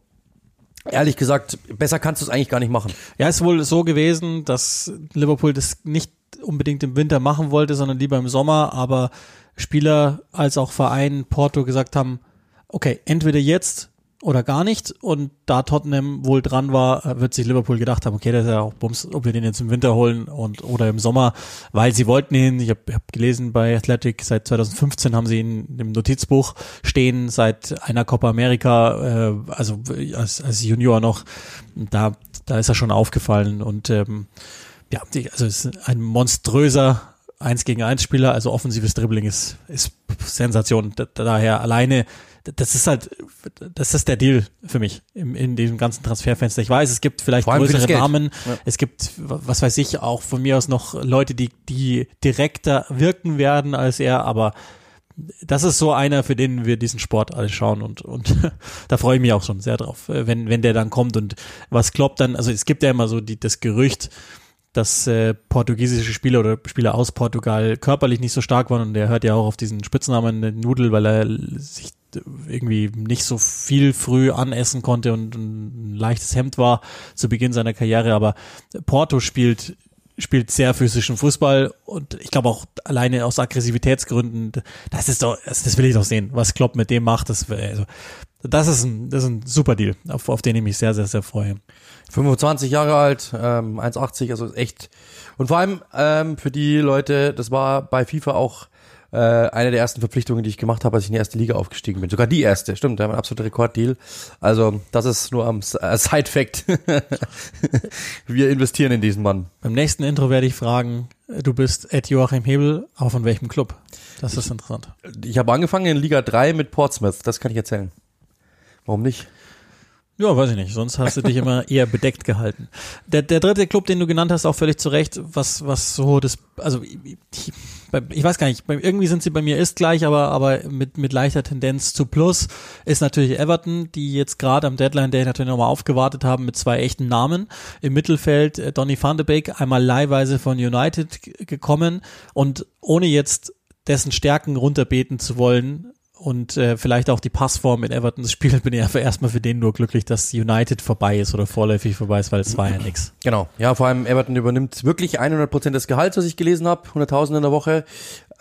ehrlich gesagt, besser kannst du es eigentlich gar nicht machen. Ja, ist wohl so gewesen, dass Liverpool das nicht unbedingt im Winter machen wollte, sondern lieber im Sommer, aber Spieler als auch Verein Porto gesagt haben, okay, entweder jetzt oder gar nicht. Und da Tottenham wohl dran war, wird sich Liverpool gedacht haben, okay, das ist ja auch Bums, ob wir den jetzt im Winter holen und oder im Sommer, weil sie wollten ihn. Ich habe hab gelesen bei Athletic, seit 2015 haben sie ihn im Notizbuch stehen, seit einer Copa America, äh, also als, als Junior noch, da, da ist er schon aufgefallen und ähm, ja, also ist ein monströser 1 gegen 1 Spieler, also offensives Dribbling ist, ist Sensation. daher alleine das ist halt, das ist der Deal für mich in, in diesem ganzen Transferfenster. Ich weiß, es gibt vielleicht größere Namen, ja. es gibt, was weiß ich, auch von mir aus noch Leute, die, die direkter wirken werden als er, aber das ist so einer, für den wir diesen Sport alle schauen. Und, und da freue ich mich auch schon sehr drauf, wenn, wenn der dann kommt. Und was kloppt dann, also es gibt ja immer so die, das Gerücht, dass äh, portugiesische Spieler oder Spieler aus Portugal körperlich nicht so stark waren. Und der hört ja auch auf diesen Spitznamen Nudel, weil er sich irgendwie nicht so viel früh anessen konnte und ein leichtes Hemd war zu Beginn seiner Karriere, aber Porto spielt spielt sehr physischen Fußball und ich glaube auch alleine aus Aggressivitätsgründen, das ist doch, das will ich doch sehen, was Klopp mit dem macht, das, also, das ist ein, das ist ein super Deal, auf, auf den ich mich sehr, sehr, sehr freue. 25 Jahre alt, ähm, 1,80, also echt. Und vor allem ähm, für die Leute, das war bei FIFA auch äh, eine der ersten Verpflichtungen, die ich gemacht habe, als ich in die erste Liga aufgestiegen bin. Sogar die erste, stimmt, der war ein absoluter Rekorddeal. Also das ist nur am äh, Side-Fact. Wir investieren in diesen Mann. Beim nächsten Intro werde ich fragen, du bist Ed Joachim Hebel, aber von welchem Club? Das ist interessant. Ich habe angefangen in Liga 3 mit Portsmouth, das kann ich erzählen. Warum nicht? Ja, weiß ich nicht. Sonst hast du dich immer eher bedeckt gehalten. Der, der dritte Club, den du genannt hast, auch völlig zu Recht, was, was so das, also ich, ich weiß gar nicht, irgendwie sind sie bei mir ist gleich, aber, aber mit, mit leichter Tendenz zu Plus ist natürlich Everton, die jetzt gerade am Deadline Day natürlich nochmal aufgewartet haben mit zwei echten Namen. Im Mittelfeld äh, Donny van de Beek, einmal leihweise von United gekommen und ohne jetzt dessen Stärken runterbeten zu wollen, und äh, vielleicht auch die Passform in Evertons Spiel bin ich einfach erstmal für den nur glücklich, dass United vorbei ist oder vorläufig vorbei ist, weil es war ja nix. Genau. Ja, vor allem Everton übernimmt wirklich 100 Prozent des Gehalts, was ich gelesen habe, 100.000 in der Woche.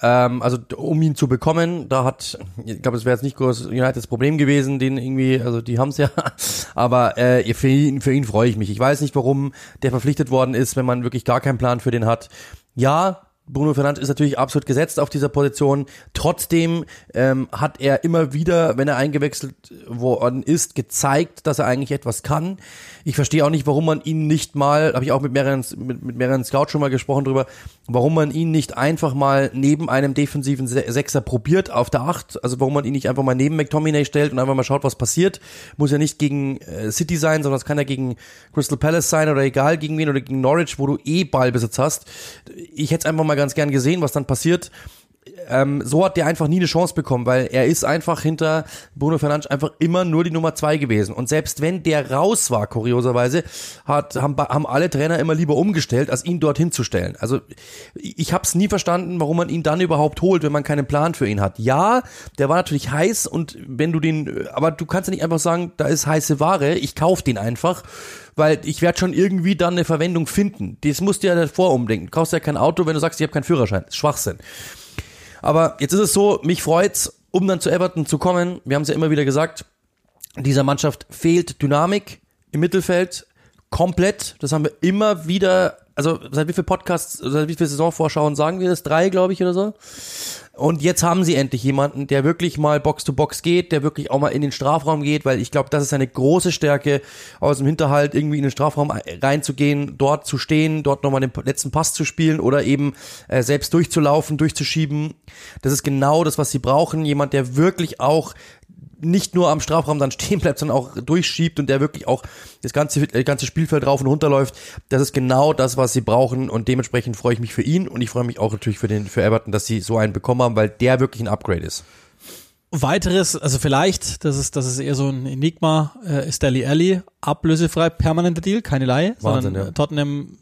Ähm, also um ihn zu bekommen, da hat, ich glaube, es wäre jetzt nicht groß Uniteds Problem gewesen, den irgendwie, also die haben es ja, aber äh, für ihn, für ihn freue ich mich. Ich weiß nicht, warum der verpflichtet worden ist, wenn man wirklich gar keinen Plan für den hat. Ja, Bruno Fernandes ist natürlich absolut gesetzt auf dieser Position. Trotzdem ähm, hat er immer wieder, wenn er eingewechselt worden ist, gezeigt, dass er eigentlich etwas kann. Ich verstehe auch nicht, warum man ihn nicht mal, habe ich auch mit mehreren, mit, mit mehreren Scouts schon mal gesprochen drüber, warum man ihn nicht einfach mal neben einem defensiven Sechser probiert auf der Acht. Also warum man ihn nicht einfach mal neben McTominay stellt und einfach mal schaut, was passiert. Muss ja nicht gegen äh, City sein, sondern es kann ja gegen Crystal Palace sein oder egal gegen wen oder gegen Norwich, wo du eh Ballbesitz hast. Ich hätte es einfach mal ganz gern gesehen, was dann passiert ähm, so hat der einfach nie eine Chance bekommen, weil er ist einfach hinter Bruno Fernandes einfach immer nur die Nummer zwei gewesen. Und selbst wenn der raus war, kurioserweise, hat, haben, haben alle Trainer immer lieber umgestellt, als ihn dorthin zu stellen. Also ich habe es nie verstanden, warum man ihn dann überhaupt holt, wenn man keinen Plan für ihn hat. Ja, der war natürlich heiß und wenn du den, aber du kannst ja nicht einfach sagen, da ist heiße Ware, ich kauf den einfach weil ich werde schon irgendwie dann eine Verwendung finden. Das musst du ja davor umdenken. Du kaufst ja kein Auto, wenn du sagst, ich habe keinen Führerschein. Schwachsinn. Aber jetzt ist es so, mich freut's, um dann zu Everton zu kommen. Wir haben es ja immer wieder gesagt, dieser Mannschaft fehlt Dynamik im Mittelfeld. komplett. Das haben wir immer wieder, also seit wie viel Podcasts, seit wie viel Saisonvorschauen sagen wir das? Drei, glaube ich, oder so. Und jetzt haben sie endlich jemanden, der wirklich mal Box to Box geht, der wirklich auch mal in den Strafraum geht, weil ich glaube, das ist eine große Stärke, aus dem Hinterhalt irgendwie in den Strafraum reinzugehen, dort zu stehen, dort nochmal den letzten Pass zu spielen oder eben äh, selbst durchzulaufen, durchzuschieben. Das ist genau das, was sie brauchen. Jemand, der wirklich auch nicht nur am Strafraum dann stehen bleibt, sondern auch durchschiebt und der wirklich auch das ganze, das ganze Spielfeld rauf und runter läuft. Das ist genau das, was sie brauchen und dementsprechend freue ich mich für ihn und ich freue mich auch natürlich für den, für Everton, dass sie so einen bekommen haben, weil der wirklich ein Upgrade ist. Weiteres, also vielleicht, das ist, das ist eher so ein Enigma, äh, ist Deli Alli ablösefrei, permanenter Deal, keine Laie, Wahnsinn, sondern ja. Tottenham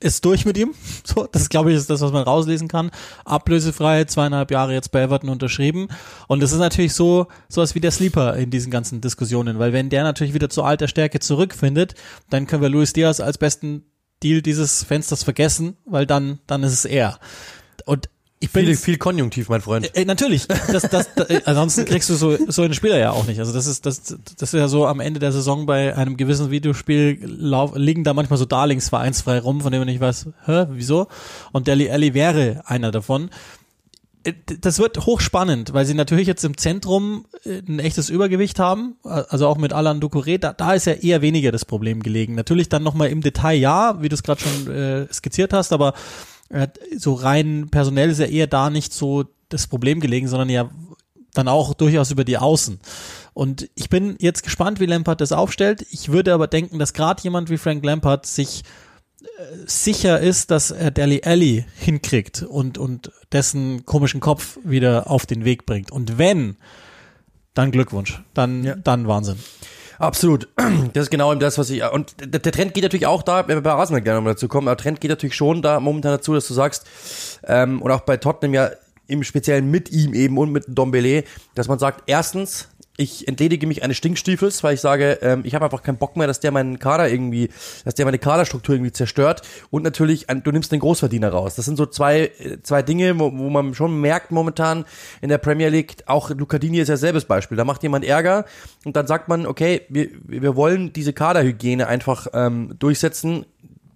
ist durch mit ihm. So, das glaube ich ist das, was man rauslesen kann. Ablösefrei, zweieinhalb Jahre jetzt bei Everton unterschrieben. Und das ist natürlich so sowas wie der Sleeper in diesen ganzen Diskussionen, weil wenn der natürlich wieder zu alter Stärke zurückfindet, dann können wir Luis Diaz als besten Deal dieses Fensters vergessen, weil dann dann ist es er. Und ich bin Viel, viel Konjunktiv, mein Freund. äh, natürlich, das, das, das, äh, ansonsten kriegst du so, so einen Spieler ja auch nicht. Also das ist, das, das ist ja so am Ende der Saison bei einem gewissen Videospiel lauf, liegen da manchmal so Darlings vereinsfrei rum, von dem man nicht weiß, hä, wieso? Und Deli Alli wäre einer davon. Äh, Das wird hochspannend, weil sie natürlich jetzt im Zentrum äh, ein echtes Übergewicht haben, also auch mit Alan Ducouré, da, da ist ja eher weniger das Problem gelegen. Natürlich dann nochmal im Detail ja, wie du es gerade schon äh, skizziert hast, aber äh, so rein personell ist ja eher da nicht so das Problem gelegen, sondern ja dann auch durchaus über die Außen. Und ich bin jetzt gespannt, wie Lampard das aufstellt. Ich würde aber denken, dass gerade jemand wie Frank Lampard sich äh, sicher ist, dass er Deli Alli hinkriegt und, und dessen komischen Kopf wieder auf den Weg bringt. Und wenn, dann Glückwunsch. Dann, Ja. dann Wahnsinn. Absolut. Das ist genau das, was ich. Und der, Trend geht natürlich auch da, wenn wir bei Arsenal gerne mal dazu kommen, aber der Trend geht natürlich schon da momentan dazu, dass du sagst, ähm, und auch bei Tottenham ja im Speziellen mit ihm eben und mit Dombele, dass man sagt, erstens, ich entledige mich eines Stinkstiefels, weil ich sage, ähm, ich habe einfach keinen Bock mehr, dass der meinen Kader irgendwie, dass der meine Kaderstruktur irgendwie zerstört. Und natürlich, du nimmst den Großverdiener raus. Das sind so zwei, äh, zwei Dinge, wo, wo man schon merkt momentan in der Premier League, auch Lucadini ist ja selbes Beispiel. Da macht jemand Ärger und dann sagt man, okay, wir, wir wollen diese Kaderhygiene einfach ähm, durchsetzen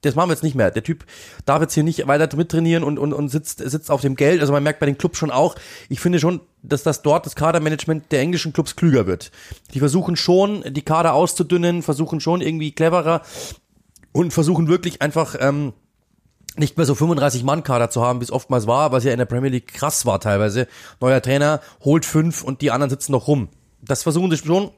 das machen wir jetzt nicht mehr. Der Typ darf jetzt hier nicht weiter mittrainieren und, und, und sitzt, sitzt auf dem Geld. Also man merkt bei den Clubs schon auch, ich finde schon, dass das dort das Kadermanagement der englischen Clubs klüger wird. Die versuchen schon, die Kader auszudünnen, versuchen schon irgendwie cleverer und versuchen wirklich einfach ähm, nicht mehr so 35-Mann-Kader zu haben, wie es oftmals war, was ja in der Premier League krass war teilweise. Neuer Trainer holt fünf und die anderen sitzen noch rum. Das versuchen sie schon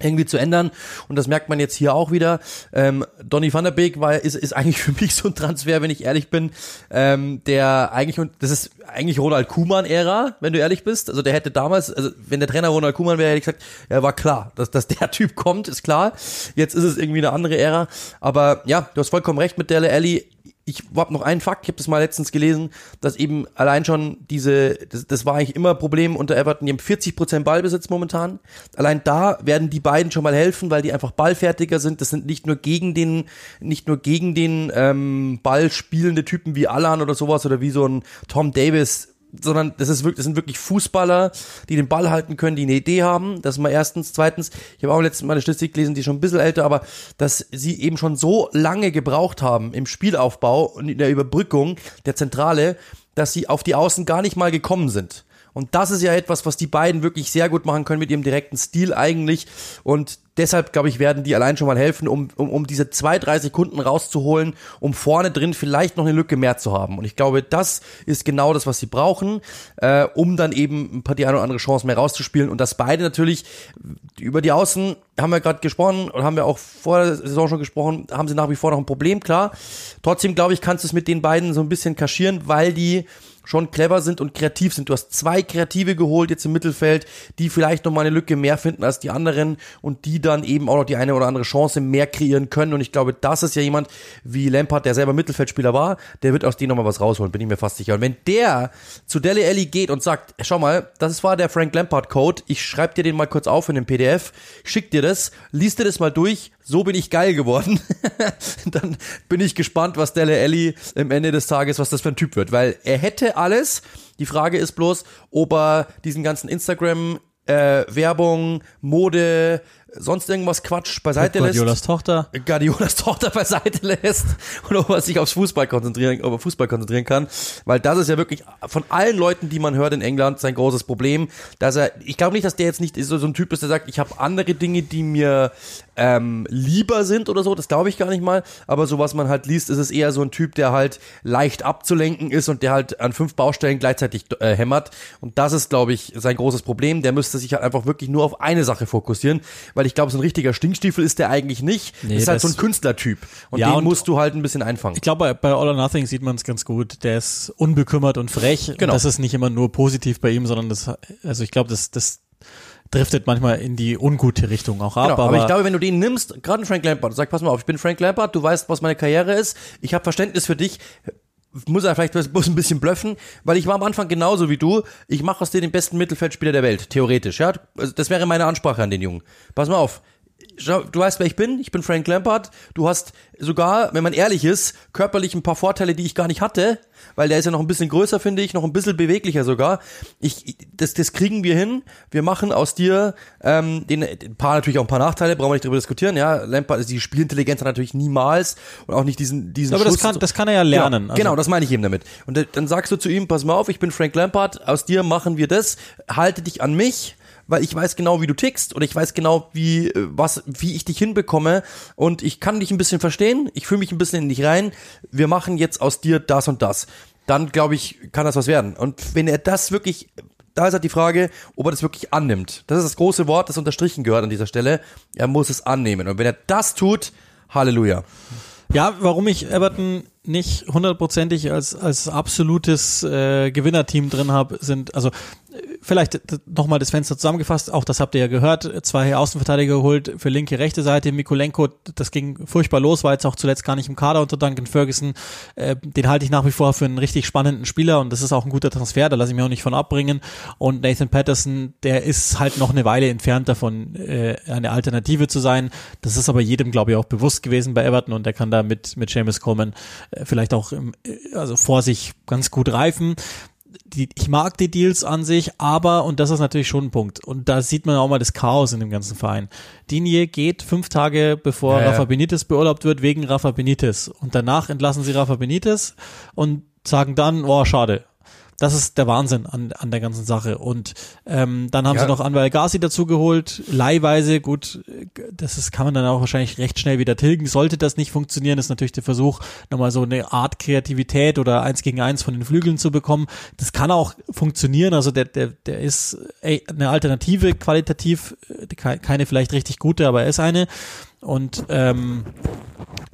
irgendwie zu ändern und das merkt man jetzt hier auch wieder. Ähm, Donny van der Beek war ist, ist eigentlich für mich so ein Transfer, wenn ich ehrlich bin, ähm, der eigentlich das ist eigentlich Ronald Kuhmann Ära, wenn du ehrlich bist. Also der hätte damals, also wenn der Trainer Ronald Kuhmann wäre, hätte ich gesagt, ja war klar, dass dass der Typ kommt, ist klar. Jetzt ist es irgendwie eine andere Ära, aber ja, du hast vollkommen recht mit Dele Alli ich habe noch einen Fakt, ich habe das mal letztens gelesen, dass eben allein schon diese, das, das war eigentlich immer ein Problem unter Everton, die haben 40% Ballbesitz momentan. Allein da werden die beiden schon mal helfen, weil die einfach ballfertiger sind. Das sind nicht nur gegen den, nicht nur gegen den ähm, Ball spielende Typen wie Alan oder sowas oder wie so ein Tom Davis, sondern das ist wirklich, das sind wirklich Fußballer, die den Ball halten können, die eine Idee haben. Das ist mal erstens. Zweitens, ich habe auch letztens mal eine Statistik gelesen, die ist schon ein bisschen älter, aber dass sie eben schon so lange gebraucht haben im Spielaufbau und in der Überbrückung der Zentrale, dass sie auf die Außen gar nicht mal gekommen sind. Und das ist ja etwas, was die beiden wirklich sehr gut machen können mit ihrem direkten Stil eigentlich. Und deshalb, glaube ich, werden die allein schon mal helfen, um, um, um diese zwei, drei Sekunden rauszuholen, um vorne drin vielleicht noch eine Lücke mehr zu haben. Und ich glaube, das ist genau das, was sie brauchen, äh, um dann eben ein paar die eine oder andere Chance mehr rauszuspielen. Und dass beide natürlich über die Außen, haben wir gerade gesprochen, und haben wir auch vor der Saison schon gesprochen, haben sie nach wie vor noch ein Problem, klar. Trotzdem, glaube ich, kannst du es mit den beiden so ein bisschen kaschieren, weil die schon clever sind und kreativ sind. Du hast zwei Kreative geholt jetzt im Mittelfeld, die vielleicht noch mal eine Lücke mehr finden als die anderen und die dann eben auch noch die eine oder andere Chance mehr kreieren können. Und ich glaube, das ist ja jemand wie Lampard, der selber Mittelfeldspieler war, der wird aus dem noch mal was rausholen, bin ich mir fast sicher. Und wenn der zu Dele Alli geht und sagt, schau mal, das war der Frank Lampard Code, ich schreib dir den mal kurz auf in dem PDF, schick dir das, liest dir das mal durch, so bin ich geil geworden. dann bin ich gespannt, was Dele Alli am Ende des Tages, was das für ein Typ wird, weil er hätte alles. Die Frage ist bloß, ob er diesen ganzen Instagram äh, Werbung, Mode, sonst irgendwas Quatsch beiseite Guardiolas lässt. Tochter. Guardiolas Tochter beiseite lässt. Und ob er sich aufs Fußball konzentrieren, auf Fußball konzentrieren kann, weil das ist ja wirklich von allen Leuten, die man hört in England, sein großes Problem, dass er, ich glaube nicht, dass der jetzt nicht so, so ein Typ ist, der sagt, ich habe andere Dinge, die mir ähm, lieber sind oder so, das glaube ich gar nicht mal, aber so was man halt liest, ist es eher so ein Typ, der halt leicht abzulenken ist und der halt an fünf Baustellen gleichzeitig äh, hämmert. Und das ist, glaube ich, sein großes Problem, der müsste sich halt einfach wirklich nur auf eine Sache fokussieren, weil ich glaube, so ein richtiger Stinkstiefel ist der eigentlich nicht, Nee, das ist halt so das- ein Künstlertyp und Ja, den und- musst du halt ein bisschen einfangen. Ich glaube, bei, bei All or Nothing sieht man es ganz gut. Der ist unbekümmert und frech. Genau. Und das ist nicht immer nur positiv bei ihm, sondern das, also ich glaube, das, das driftet manchmal in die ungute Richtung auch ab. Genau, aber, aber, ich glaube, wenn du den nimmst, gerade Frank Lampard, sag, pass mal auf, ich bin Frank Lampard, du weißt, was meine Karriere ist, ich habe Verständnis für dich, muss er vielleicht bloß ein bisschen blöffen, weil ich war am Anfang genauso wie du, ich mache aus dir den besten Mittelfeldspieler der Welt, theoretisch, ja, also das wäre meine Ansprache an den Jungen. Pass mal auf, du weißt, wer ich bin. Ich bin Frank Lampard. Du hast sogar, wenn man ehrlich ist, körperlich ein paar Vorteile, die ich gar nicht hatte, weil der ist ja noch ein bisschen größer, finde ich, noch ein bisschen beweglicher sogar. Ich, das, das kriegen wir hin. Wir machen aus dir ähm, den, ein paar natürlich auch ein paar Nachteile, brauchen wir nicht drüber diskutieren. Ja, Lampard ist die Spielintelligenz hat natürlich niemals und auch nicht diesen diesen. aber das Schuss- kann, das kann er ja lernen. Genau, Also- genau, das meine ich eben damit. Und da- dann sagst du zu ihm, pass mal auf, ich bin Frank Lampard, aus dir machen wir das, halte dich an mich, weil ich weiß genau, wie du tickst und ich weiß genau, wie, äh, was, wie ich dich hinbekomme und ich kann dich ein bisschen verstehen, ich fühle mich ein bisschen in dich rein, wir machen jetzt aus dir das und das. Dann, glaube ich, kann das was werden. Und wenn er das wirklich, da ist halt die Frage, ob er das wirklich annimmt. Das ist das große Wort, das unterstrichen gehört an dieser Stelle. Er muss es annehmen. Und wenn er das tut, Halleluja. Ja, warum ich Everton nicht hundertprozentig als, als absolutes äh, Gewinnerteam drin habe, sind, also vielleicht nochmal das Fenster zusammengefasst, auch das habt ihr ja gehört, zwei Außenverteidiger geholt für linke, rechte Seite, Mikolenko, das ging furchtbar los, war jetzt auch zuletzt gar nicht im Kader unter Duncan Ferguson, äh, den halte ich nach wie vor für einen richtig spannenden Spieler und das ist auch ein guter Transfer, da lasse ich mich auch nicht von abbringen und Nathan Patterson, der ist halt noch eine Weile entfernt davon, äh, eine Alternative zu sein, das ist aber jedem, glaube ich, auch bewusst gewesen bei Everton und der kann da mit, mit Seamus Coleman vielleicht auch im, äh, also vor sich ganz gut reifen die, ich mag die Deals an sich, aber, und das ist natürlich schon ein Punkt, und da sieht man auch mal das Chaos in dem ganzen Verein. Digne geht fünf Tage bevor ja. Rafa Benitez beurlaubt wird, wegen Rafa Benitez. Und danach entlassen sie Rafa Benitez und sagen dann, oh, schade. Das ist der Wahnsinn an, an der ganzen Sache. Und ähm, dann haben Ja. sie noch Anwar Gassi dazu geholt, leihweise, gut, das ist, kann man dann auch wahrscheinlich recht schnell wieder tilgen. Sollte das nicht funktionieren, ist natürlich der Versuch, nochmal so eine Art Kreativität oder eins gegen eins von den Flügeln zu bekommen. Das kann auch funktionieren. Also der, der, der ist eine Alternative qualitativ, äh, ke- keine vielleicht richtig gute, aber er ist eine. Und ähm,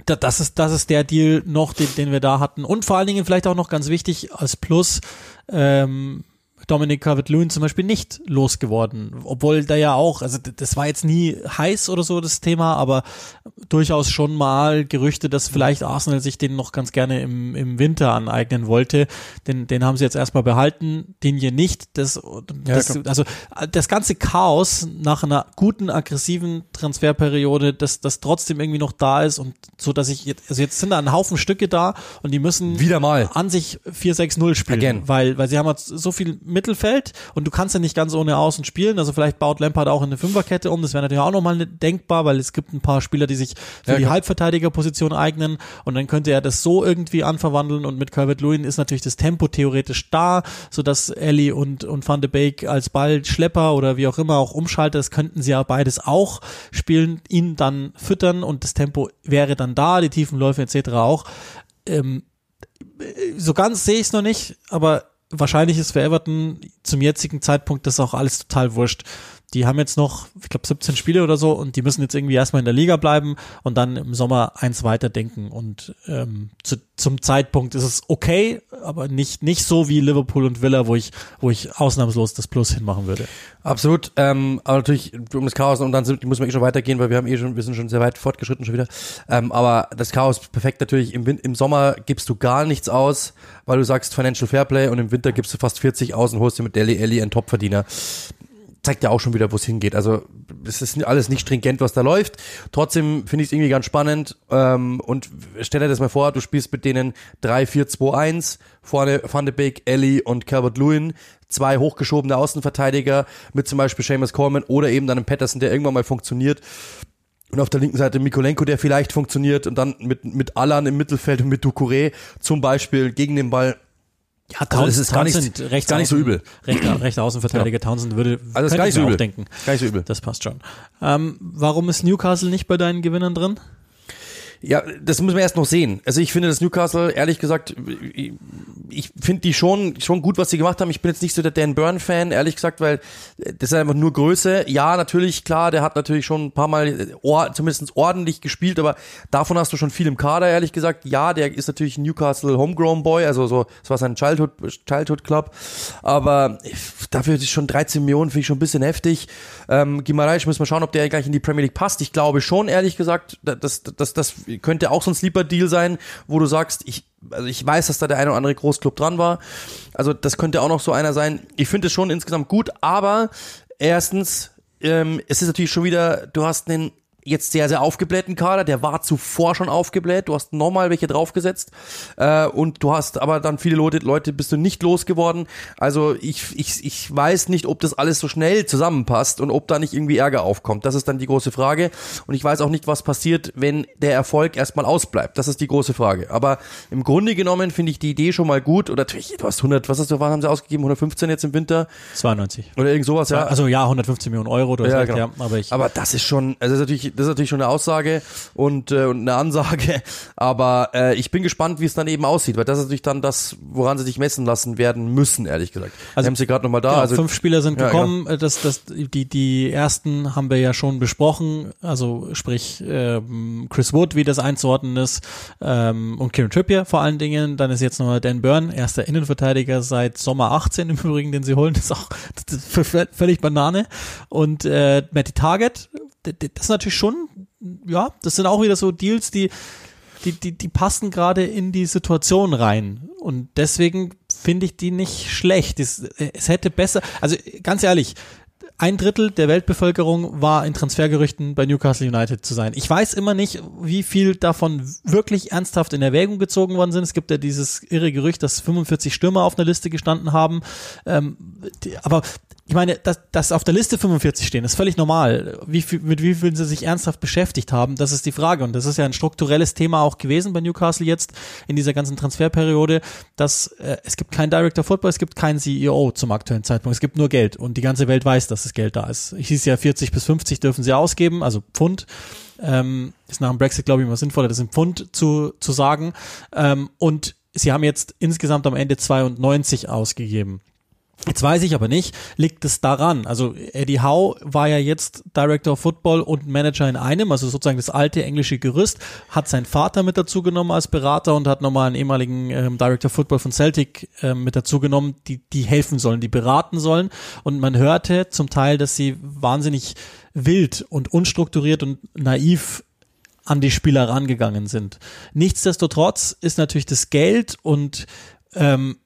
da, das ist das ist der Deal noch, den, den wir da hatten. Und vor allen Dingen vielleicht auch noch ganz wichtig als Plus, ähm, Dominic Calvert-Lewin zum Beispiel nicht losgeworden, obwohl da ja auch, also das war jetzt nie heiß oder so das Thema, aber durchaus schon mal Gerüchte, dass vielleicht Arsenal sich den noch ganz gerne im, im Winter aneignen wollte. Den, den haben sie jetzt erstmal behalten, den hier nicht. Das, das, also das ganze Chaos nach einer guten, aggressiven Transferperiode, dass das trotzdem irgendwie noch da ist und so, dass ich jetzt, also jetzt sind da ein Haufen Stücke da und die müssen Wieder mal. an sich 4-6-0 spielen, Again. weil, weil sie haben jetzt so viel Mittelfeld und du kannst ja nicht ganz ohne Außen spielen, also vielleicht baut Lampard auch in eine Fünferkette um, das wäre natürlich auch nochmal ne- denkbar, weil es gibt ein paar Spieler, die sich für Ja, die klar. Halbverteidigerposition eignen und dann könnte er das so irgendwie anverwandeln und mit Calvert-Lewin ist natürlich das Tempo theoretisch da, sodass Ellie und, und Van de Beek als Ballschlepper oder wie auch immer auch umschaltet, das könnten sie ja beides auch spielen, ihn dann füttern und das Tempo wäre dann da, die Tiefenläufe etc. auch. Ähm, so ganz sehe ich es noch nicht, aber wahrscheinlich ist für Everton zum jetzigen Zeitpunkt das auch alles total wurscht. Die haben jetzt noch, ich glaube, 17 Spiele oder so und die müssen jetzt irgendwie erstmal in der Liga bleiben und dann im Sommer eins weiterdenken. Und ähm, zu, zum Zeitpunkt ist es okay, aber nicht, nicht so wie Liverpool und Villa, wo ich, wo ich ausnahmslos das Plus hinmachen würde. Absolut, ähm, aber natürlich um das Chaos und dann sind, muss man eh schon weitergehen, weil wir haben eh schon, wir sind schon sehr weit fortgeschritten schon wieder. Ähm, aber das Chaos perfekt natürlich. Im, Im Sommer gibst du gar nichts aus, weil du sagst Financial Fairplay und im Winter gibst du fast 40 aus und holst dir mit Deli Ellie einen Topverdiener. Zeigt ja auch schon wieder, wo es hingeht. Also es ist alles nicht stringent, was da läuft. Trotzdem finde ich es irgendwie ganz spannend. Ähm, und stell dir das mal vor, du spielst mit denen 3-4-2-1, vorne Van de Beek, Ellie und Calvert Lewin, zwei hochgeschobene Außenverteidiger mit zum Beispiel Seamus Coleman oder eben dann einem Patterson, der irgendwann mal funktioniert. Und auf der linken Seite Mikolenko, der vielleicht funktioniert und dann mit, mit Alan im Mittelfeld und mit Ducouré zum Beispiel gegen den Ball ja, Townsend, also ist gar nicht, rechts gar nicht so übel. Rechter, rechter Außenverteidiger ja. Townsend würde also ist gar nicht so übel. denken. Gar nicht so übel. Das passt schon. Ähm, warum ist Newcastle nicht bei deinen Gewinnern drin? Ja, das müssen wir erst noch sehen. Also ich finde, dass Newcastle, ehrlich gesagt, ich finde die schon, schon gut, was sie gemacht haben. Ich bin jetzt nicht so der Dan Byrne-Fan, ehrlich gesagt, weil das ist einfach nur Größe. Ja, natürlich, klar, der hat natürlich schon ein paar Mal or, zumindest ordentlich gespielt, aber davon hast du schon viel im Kader, ehrlich gesagt. Ja, der ist natürlich Newcastle Homegrown Boy, also so, das war sein Childhood, Childhood Club. Aber dafür ist schon 13 Millionen, finde ich schon ein bisschen heftig. Ähm, Gimareisch müssen wir schauen, ob der gleich in die Premier League passt. Ich glaube schon, ehrlich gesagt, dass, dass, das könnte auch so ein Sleeper-Deal sein, wo du sagst, ich, also ich weiß, dass da der eine oder andere Großclub dran war. Also das könnte auch noch so einer sein. Ich finde es schon insgesamt gut, aber erstens, ähm, es ist natürlich schon wieder, du hast einen jetzt sehr, sehr aufgeblähten Kader. Der war zuvor schon aufgebläht. Du hast nochmal welche draufgesetzt. Äh, und du hast aber dann viele Leute, Leute bist du nicht losgeworden. Also ich, ich, ich weiß nicht, ob das alles so schnell zusammenpasst und ob da nicht irgendwie Ärger aufkommt. Das ist dann die große Frage. Und ich weiß auch nicht, was passiert, wenn der Erfolg erstmal ausbleibt. Das ist die große Frage. Aber im Grunde genommen finde ich die Idee schon mal gut. Oder natürlich, du hast 100, was hast du, was haben sie ausgegeben? 115 jetzt im Winter? 92. Oder irgend sowas, ja. Also ja, 115 Millionen Euro. ja, recht, genau. ja, aber ich. Aber das ist schon, also das ist natürlich, das ist natürlich schon eine Aussage und, äh, und eine Ansage. Aber äh, ich bin gespannt, wie es dann eben aussieht, weil das ist natürlich dann das, woran sie sich messen lassen werden müssen, ehrlich gesagt. Also haben sie gerade nochmal da. Genau, also fünf Spieler sind ja, gekommen. Genau. Das, das, die, die ersten haben wir ja schon besprochen. Also sprich ähm, Chris Wood, wie das einzuordnen ist, ähm, und Kieran Trippier vor allen Dingen. Dann ist jetzt nochmal Dan Byrne, erster Innenverteidiger seit Sommer 18 im Übrigen, den sie holen. Das ist auch das ist völlig Banane. Und äh, Matty Target, das ist natürlich schon ja, das sind auch wieder so Deals, die, die, die, die passen gerade in die Situation rein. Und deswegen finde ich die nicht schlecht. Es, es hätte besser, also ganz ehrlich, ein Drittel der Weltbevölkerung war in Transfergerüchten bei Newcastle United zu sein. Ich weiß immer nicht, wie viel davon wirklich ernsthaft in Erwägung gezogen worden sind. Es gibt ja dieses irre Gerücht, dass 45 Stürmer auf einer Liste gestanden haben. Ähm, die, aber ich meine, dass, dass auf der Liste 45 stehen, ist völlig normal. Wie viel, mit wie vielen sie sich ernsthaft beschäftigt haben, das ist die Frage. Und das ist ja ein strukturelles Thema auch gewesen bei Newcastle jetzt in dieser ganzen Transferperiode, dass äh, es gibt keinen Director Football, es gibt keinen CEO zum aktuellen Zeitpunkt. Es gibt nur Geld und die ganze Welt weiß, dass das Geld da ist. Ich hieß ja 40 bis 50 dürfen sie ausgeben, also Pfund. Ähm, ist nach dem Brexit, glaube ich, immer sinnvoller, das in Pfund zu, zu sagen. Ähm, und sie haben jetzt insgesamt am Ende 92 ausgegeben. Jetzt weiß ich aber nicht, liegt es daran? Also Eddie Howe war ja jetzt Director of Football und Manager in einem, also sozusagen das alte englische Gerüst, hat seinen Vater mit dazu genommen als Berater und hat nochmal einen ehemaligen ähm, Director of Football von Celtic ähm, mit dazu genommen, die, die helfen sollen, die beraten sollen. Und man hörte zum Teil, dass sie wahnsinnig wild und unstrukturiert und naiv an die Spieler rangegangen sind. Nichtsdestotrotz ist natürlich das Geld und ähm,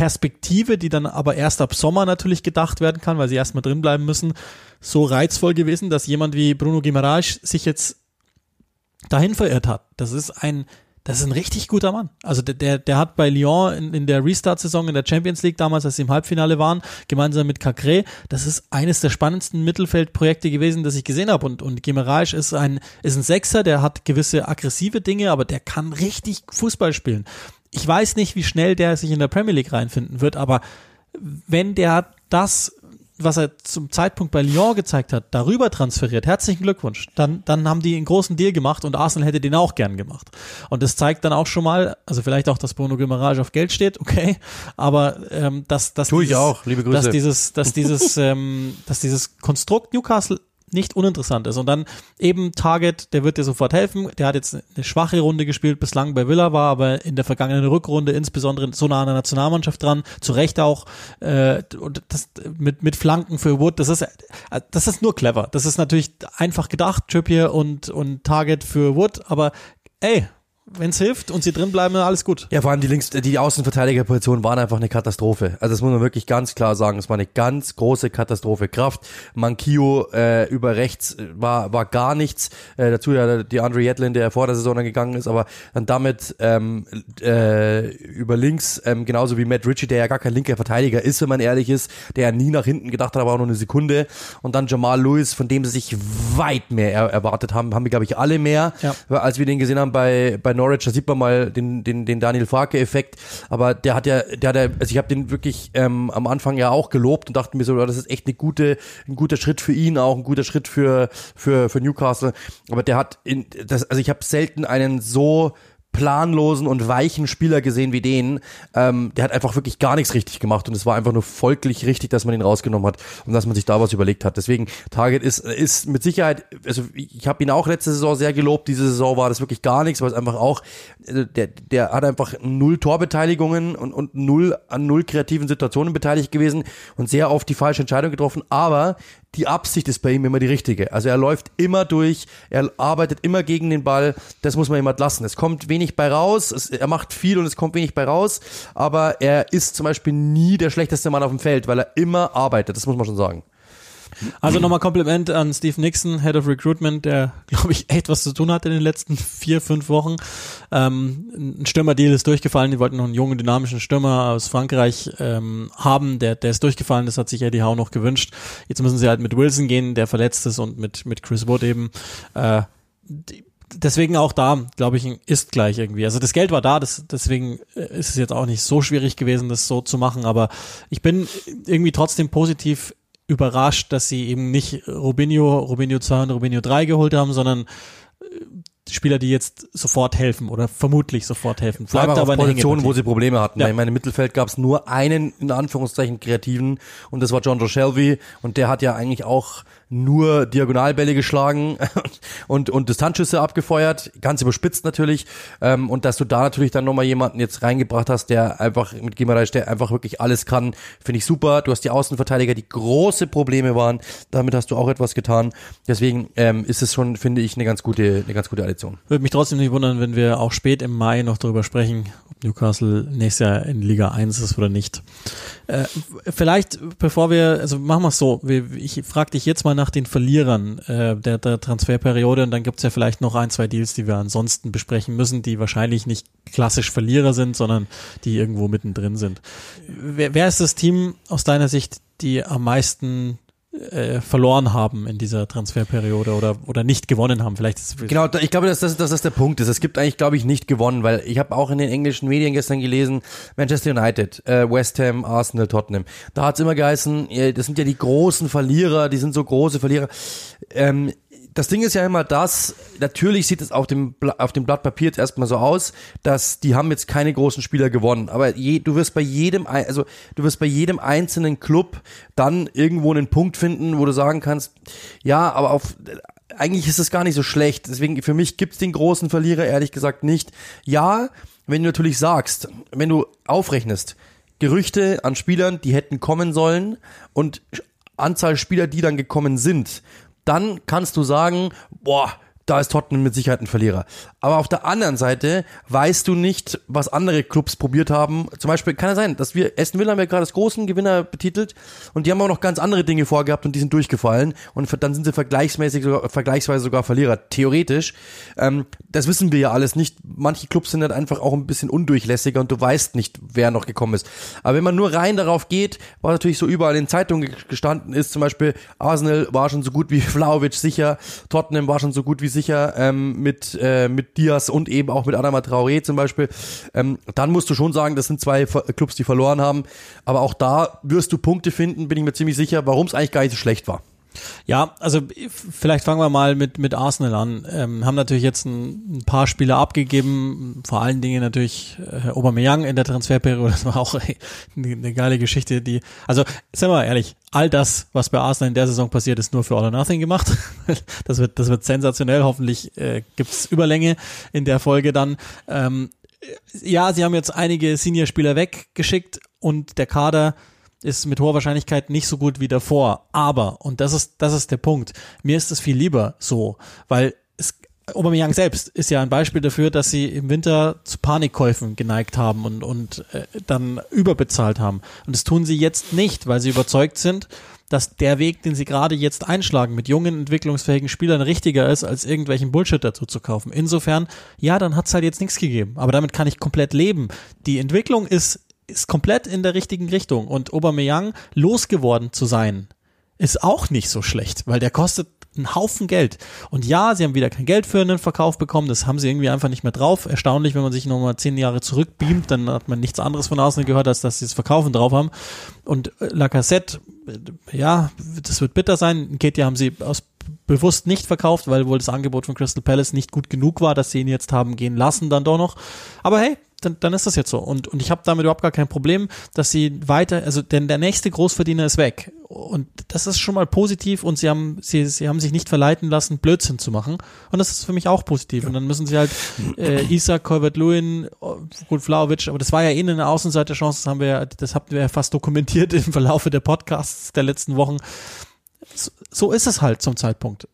Perspektive, die dann aber erst ab Sommer natürlich gedacht werden kann, weil sie erstmal drin bleiben müssen, so reizvoll gewesen, dass jemand wie Bruno Guimaraes sich jetzt dahin verirrt hat. Das ist ein, das ist ein richtig guter Mann. Also der, der, der hat bei Lyon in, in der Restart-Saison in der Champions League damals, als sie im Halbfinale waren, gemeinsam mit Cacré, das ist eines der spannendsten Mittelfeldprojekte gewesen, das ich gesehen habe. Und, und Guimaraes ist ein, ist ein Sechser, der hat gewisse aggressive Dinge, aber der kann richtig Fußball spielen ich weiß nicht, wie schnell der sich in der Premier League reinfinden wird, aber wenn der das, was er zum Zeitpunkt bei Lyon gezeigt hat, darüber transferiert, herzlichen Glückwunsch, dann, dann haben die einen großen Deal gemacht und Arsenal hätte den auch gern gemacht. Und das zeigt dann auch schon mal, also vielleicht auch, dass Bruno Guimaraes auf Geld steht, okay, aber ähm, dass, dass, Tue ich auch, liebe Grüße. dass dieses, dass dieses, ähm, dass dieses Konstrukt Newcastle nicht uninteressant ist. Und dann eben Target, der wird dir sofort helfen. Der hat jetzt eine schwache Runde gespielt bislang bei Villa, war aber in der vergangenen Rückrunde insbesondere so nah an der Nationalmannschaft dran, zu Recht auch. Äh, und das mit, mit Flanken für Wood, das ist, das ist nur clever. Das ist natürlich einfach gedacht, Trippier und, und Target für Wood, aber ey, wenn es hilft und sie drin bleiben, alles gut. Ja, vor allem die Links, die Außenverteidigerpositionen waren einfach eine Katastrophe. Also das muss man wirklich ganz klar sagen. Es war eine ganz große Katastrophe. Kraft, Mankio äh, über rechts äh, war war gar nichts. Äh, dazu ja die Andre Jetlin, der vor der Saison dann gegangen ist, aber dann damit ähm, äh, über links ähm, genauso wie Matt Ritchie, der ja gar kein linker Verteidiger ist, wenn man ehrlich ist, der ja nie nach hinten gedacht hat, aber auch nur eine Sekunde. Und dann Jamal Lewis, von dem sie sich weit mehr er erwartet haben, haben wir glaube ich alle mehr, ja. als wir den gesehen haben bei bei Norwich. Da sieht man mal den den den Daniel Farke-Effekt. Aber der hat ja, der hat ja, also ich habe den wirklich ähm, am Anfang ja auch gelobt und dachte mir so, das ist echt eine gute, ein guter Schritt für ihn, auch ein guter Schritt für für für Newcastle. Aber der hat in das, also ich habe selten einen so planlosen und weichen Spieler gesehen wie den. Ähm, der hat einfach wirklich gar nichts richtig gemacht und es war einfach nur folglich richtig, dass man ihn rausgenommen hat und dass man sich da was überlegt hat. Deswegen Target ist ist mit Sicherheit, also ich habe ihn auch letzte Saison sehr gelobt. Diese Saison war das wirklich gar nichts, weil es einfach auch also der der hat einfach null Torbeteiligungen und und null an null kreativen Situationen beteiligt gewesen und sehr oft die falsche Entscheidung getroffen. Aber die Absicht ist bei ihm immer die richtige. Also er läuft immer durch, er arbeitet immer gegen den Ball. Das muss man ihm halt lassen. Es kommt wenig bei raus, es, er macht viel und es kommt wenig bei raus, aber er ist zum Beispiel nie der schlechteste Mann auf dem Feld, weil er immer arbeitet. Das muss man schon sagen. Also nochmal Kompliment an Steve Nixon, Head of Recruitment, der, glaube ich, echt was zu tun hat in den letzten vier, fünf Wochen. Ähm, ein Stürmerdeal ist durchgefallen. Die wollten noch einen jungen, dynamischen Stürmer aus Frankreich ähm, haben. Der, der ist durchgefallen. Das hat sich Eddie Howe noch gewünscht. Jetzt müssen sie halt mit Wilson gehen, der verletzt ist, und mit, mit Chris Wood eben. Äh, die, deswegen auch da, glaube ich, ist gleich irgendwie. Also das Geld war da, das, deswegen äh, ist es jetzt auch nicht so schwierig gewesen, das so zu machen. Aber ich bin irgendwie trotzdem positiv überrascht, dass sie eben nicht Robinho, Robinho 2 und Robinho 3 geholt haben, sondern äh, Spieler, die jetzt sofort helfen oder vermutlich sofort helfen. Bleibt aber auf Positionen, wo sie Probleme hatten. Ja. Weil in meinem Mittelfeld gab es nur einen, in Anführungszeichen, kreativen und das war John Shelby und der hat ja eigentlich auch nur Diagonalbälle geschlagen und, und Distanzschüsse abgefeuert, ganz überspitzt natürlich. Ähm, und dass du da natürlich dann nochmal jemanden jetzt reingebracht hast, der einfach mit Gimareich, der einfach wirklich alles kann, finde ich super. Du hast die Außenverteidiger, die große Probleme waren. Damit hast du auch etwas getan. Deswegen ähm, ist es schon, finde ich, eine ganz gute, eine ganz gute Addition. Würde mich trotzdem nicht wundern, wenn wir auch spät im Mai noch darüber sprechen, ob Newcastle nächstes Jahr in Liga 1 ist oder nicht. Äh, vielleicht, bevor wir, also machen wir es so, ich frage dich jetzt mal nach den Verlierern äh, der, der Transferperiode und dann gibt's ja vielleicht noch ein, zwei Deals, die wir ansonsten besprechen müssen, die wahrscheinlich nicht klassisch Verlierer sind, sondern die irgendwo mittendrin sind. Wer, wer ist das Team aus deiner Sicht, die am meisten äh, verloren haben in dieser Transferperiode oder oder nicht gewonnen haben. Vielleicht ist genau. Ich glaube, dass das, dass das der Punkt ist. Es gibt eigentlich, glaube ich, nicht gewonnen, weil ich habe auch in den englischen Medien gestern gelesen: Manchester United, äh, West Ham, Arsenal, Tottenham. Da hat's immer geheißen, das sind ja die großen Verlierer, die sind so große Verlierer. Ähm, das Ding ist ja immer das, natürlich sieht es auf dem, auf dem Blatt Papier jetzt erstmal so aus, dass die haben jetzt keine großen Spieler gewonnen. Aber je, du wirst bei jedem, also du wirst bei jedem einzelnen Club dann irgendwo einen Punkt finden, wo du sagen kannst, ja, aber auf, eigentlich ist es gar nicht so schlecht. Deswegen, für mich gibt's den großen Verlierer ehrlich gesagt nicht. Ja, wenn du natürlich sagst, wenn du aufrechnest, Gerüchte an Spielern, die hätten kommen sollen und Anzahl Spieler, die dann gekommen sind, dann kannst du sagen, boah, da ist Tottenham mit Sicherheit ein Verlierer. Aber auf der anderen Seite weißt du nicht, was andere Clubs probiert haben. Zum Beispiel kann es sein, dass wir, Aston Villa haben ja gerade als großen Gewinner betitelt und die haben auch noch ganz andere Dinge vorgehabt und die sind durchgefallen und dann sind sie vergleichsmäßig sogar, vergleichsweise sogar Verlierer. Theoretisch. Ähm, das wissen wir ja alles nicht. Manche Clubs sind halt einfach auch ein bisschen undurchlässiger und du weißt nicht, wer noch gekommen ist. Aber wenn man nur rein darauf geht, was natürlich so überall in Zeitungen gestanden ist, zum Beispiel Arsenal war schon so gut wie Vlaovic sicher, Tottenham war schon so gut wie sicher, sicher ähm, mit, äh, mit Diaz und eben auch mit Adama Traoré zum Beispiel, ähm, dann musst du schon sagen, das sind zwei Clubs, die verloren haben. Aber auch da wirst du Punkte finden, bin ich mir ziemlich sicher, warum es eigentlich gar nicht so schlecht war. Ja, also vielleicht fangen wir mal mit, mit Arsenal an. Ähm, haben natürlich jetzt ein, ein, paar Spieler abgegeben, vor allen Dingen natürlich äh, Aubameyang in der Transferperiode. Das war auch eine, eine geile Geschichte, die, also sagen wir mal ehrlich, all das, was bei Arsenal in der Saison passiert, ist nur für All or Nothing gemacht. Das wird, das wird sensationell. Hoffentlich äh, gibt's Überlänge in der Folge dann. Ähm, ja, sie haben jetzt einige Senior-Spieler weggeschickt und der Kader ist mit hoher Wahrscheinlichkeit nicht so gut wie davor. Aber, und das ist, das ist der Punkt, mir ist es viel lieber so, weil es, Aubameyang selbst ist ja ein Beispiel dafür, dass sie im Winter zu Panikkäufen geneigt haben und, und äh, dann überbezahlt haben. Und das tun sie jetzt nicht, weil sie überzeugt sind, dass der Weg, den sie gerade jetzt einschlagen, mit jungen, entwicklungsfähigen Spielern richtiger ist, als irgendwelchen Bullshit dazu zu kaufen. Insofern, ja, dann hat's halt jetzt nichts gegeben. Aber damit kann ich komplett leben. Die Entwicklung ist, ist komplett in der richtigen Richtung. Und Aubameyang losgeworden zu sein, ist auch nicht so schlecht, weil der kostet einen Haufen Geld. Und ja, sie haben wieder kein Geld für einen Verkauf bekommen, das haben sie irgendwie einfach nicht mehr drauf. Erstaunlich, wenn man sich nochmal zehn Jahre zurückbeamt, dann hat man nichts anderes von außen gehört, als dass sie das Verkaufen drauf haben. Und äh, Lacassette, äh, ja, das wird bitter sein. Ketia haben sie aus bewusst nicht verkauft, weil wohl das Angebot von Crystal Palace nicht gut genug war, dass sie ihn jetzt haben gehen lassen, dann doch noch. Aber hey, dann, dann ist das jetzt so. Und, und ich habe damit überhaupt gar kein Problem, dass sie weiter, also denn der nächste Großverdiener ist weg. Und das ist schon mal positiv und sie haben, sie, sie haben sich nicht verleiten lassen, Blödsinn zu machen. Und das ist für mich auch positiv. Und dann müssen sie halt äh, Isaac, Colbert-Lewin, gut, Vlaovic, aber das war ja eh eine Außenseiterchance, das haben wir ja, das hatten wir ja fast dokumentiert im Verlaufe der Podcasts der letzten Wochen. So, so ist es halt zum Zeitpunkt.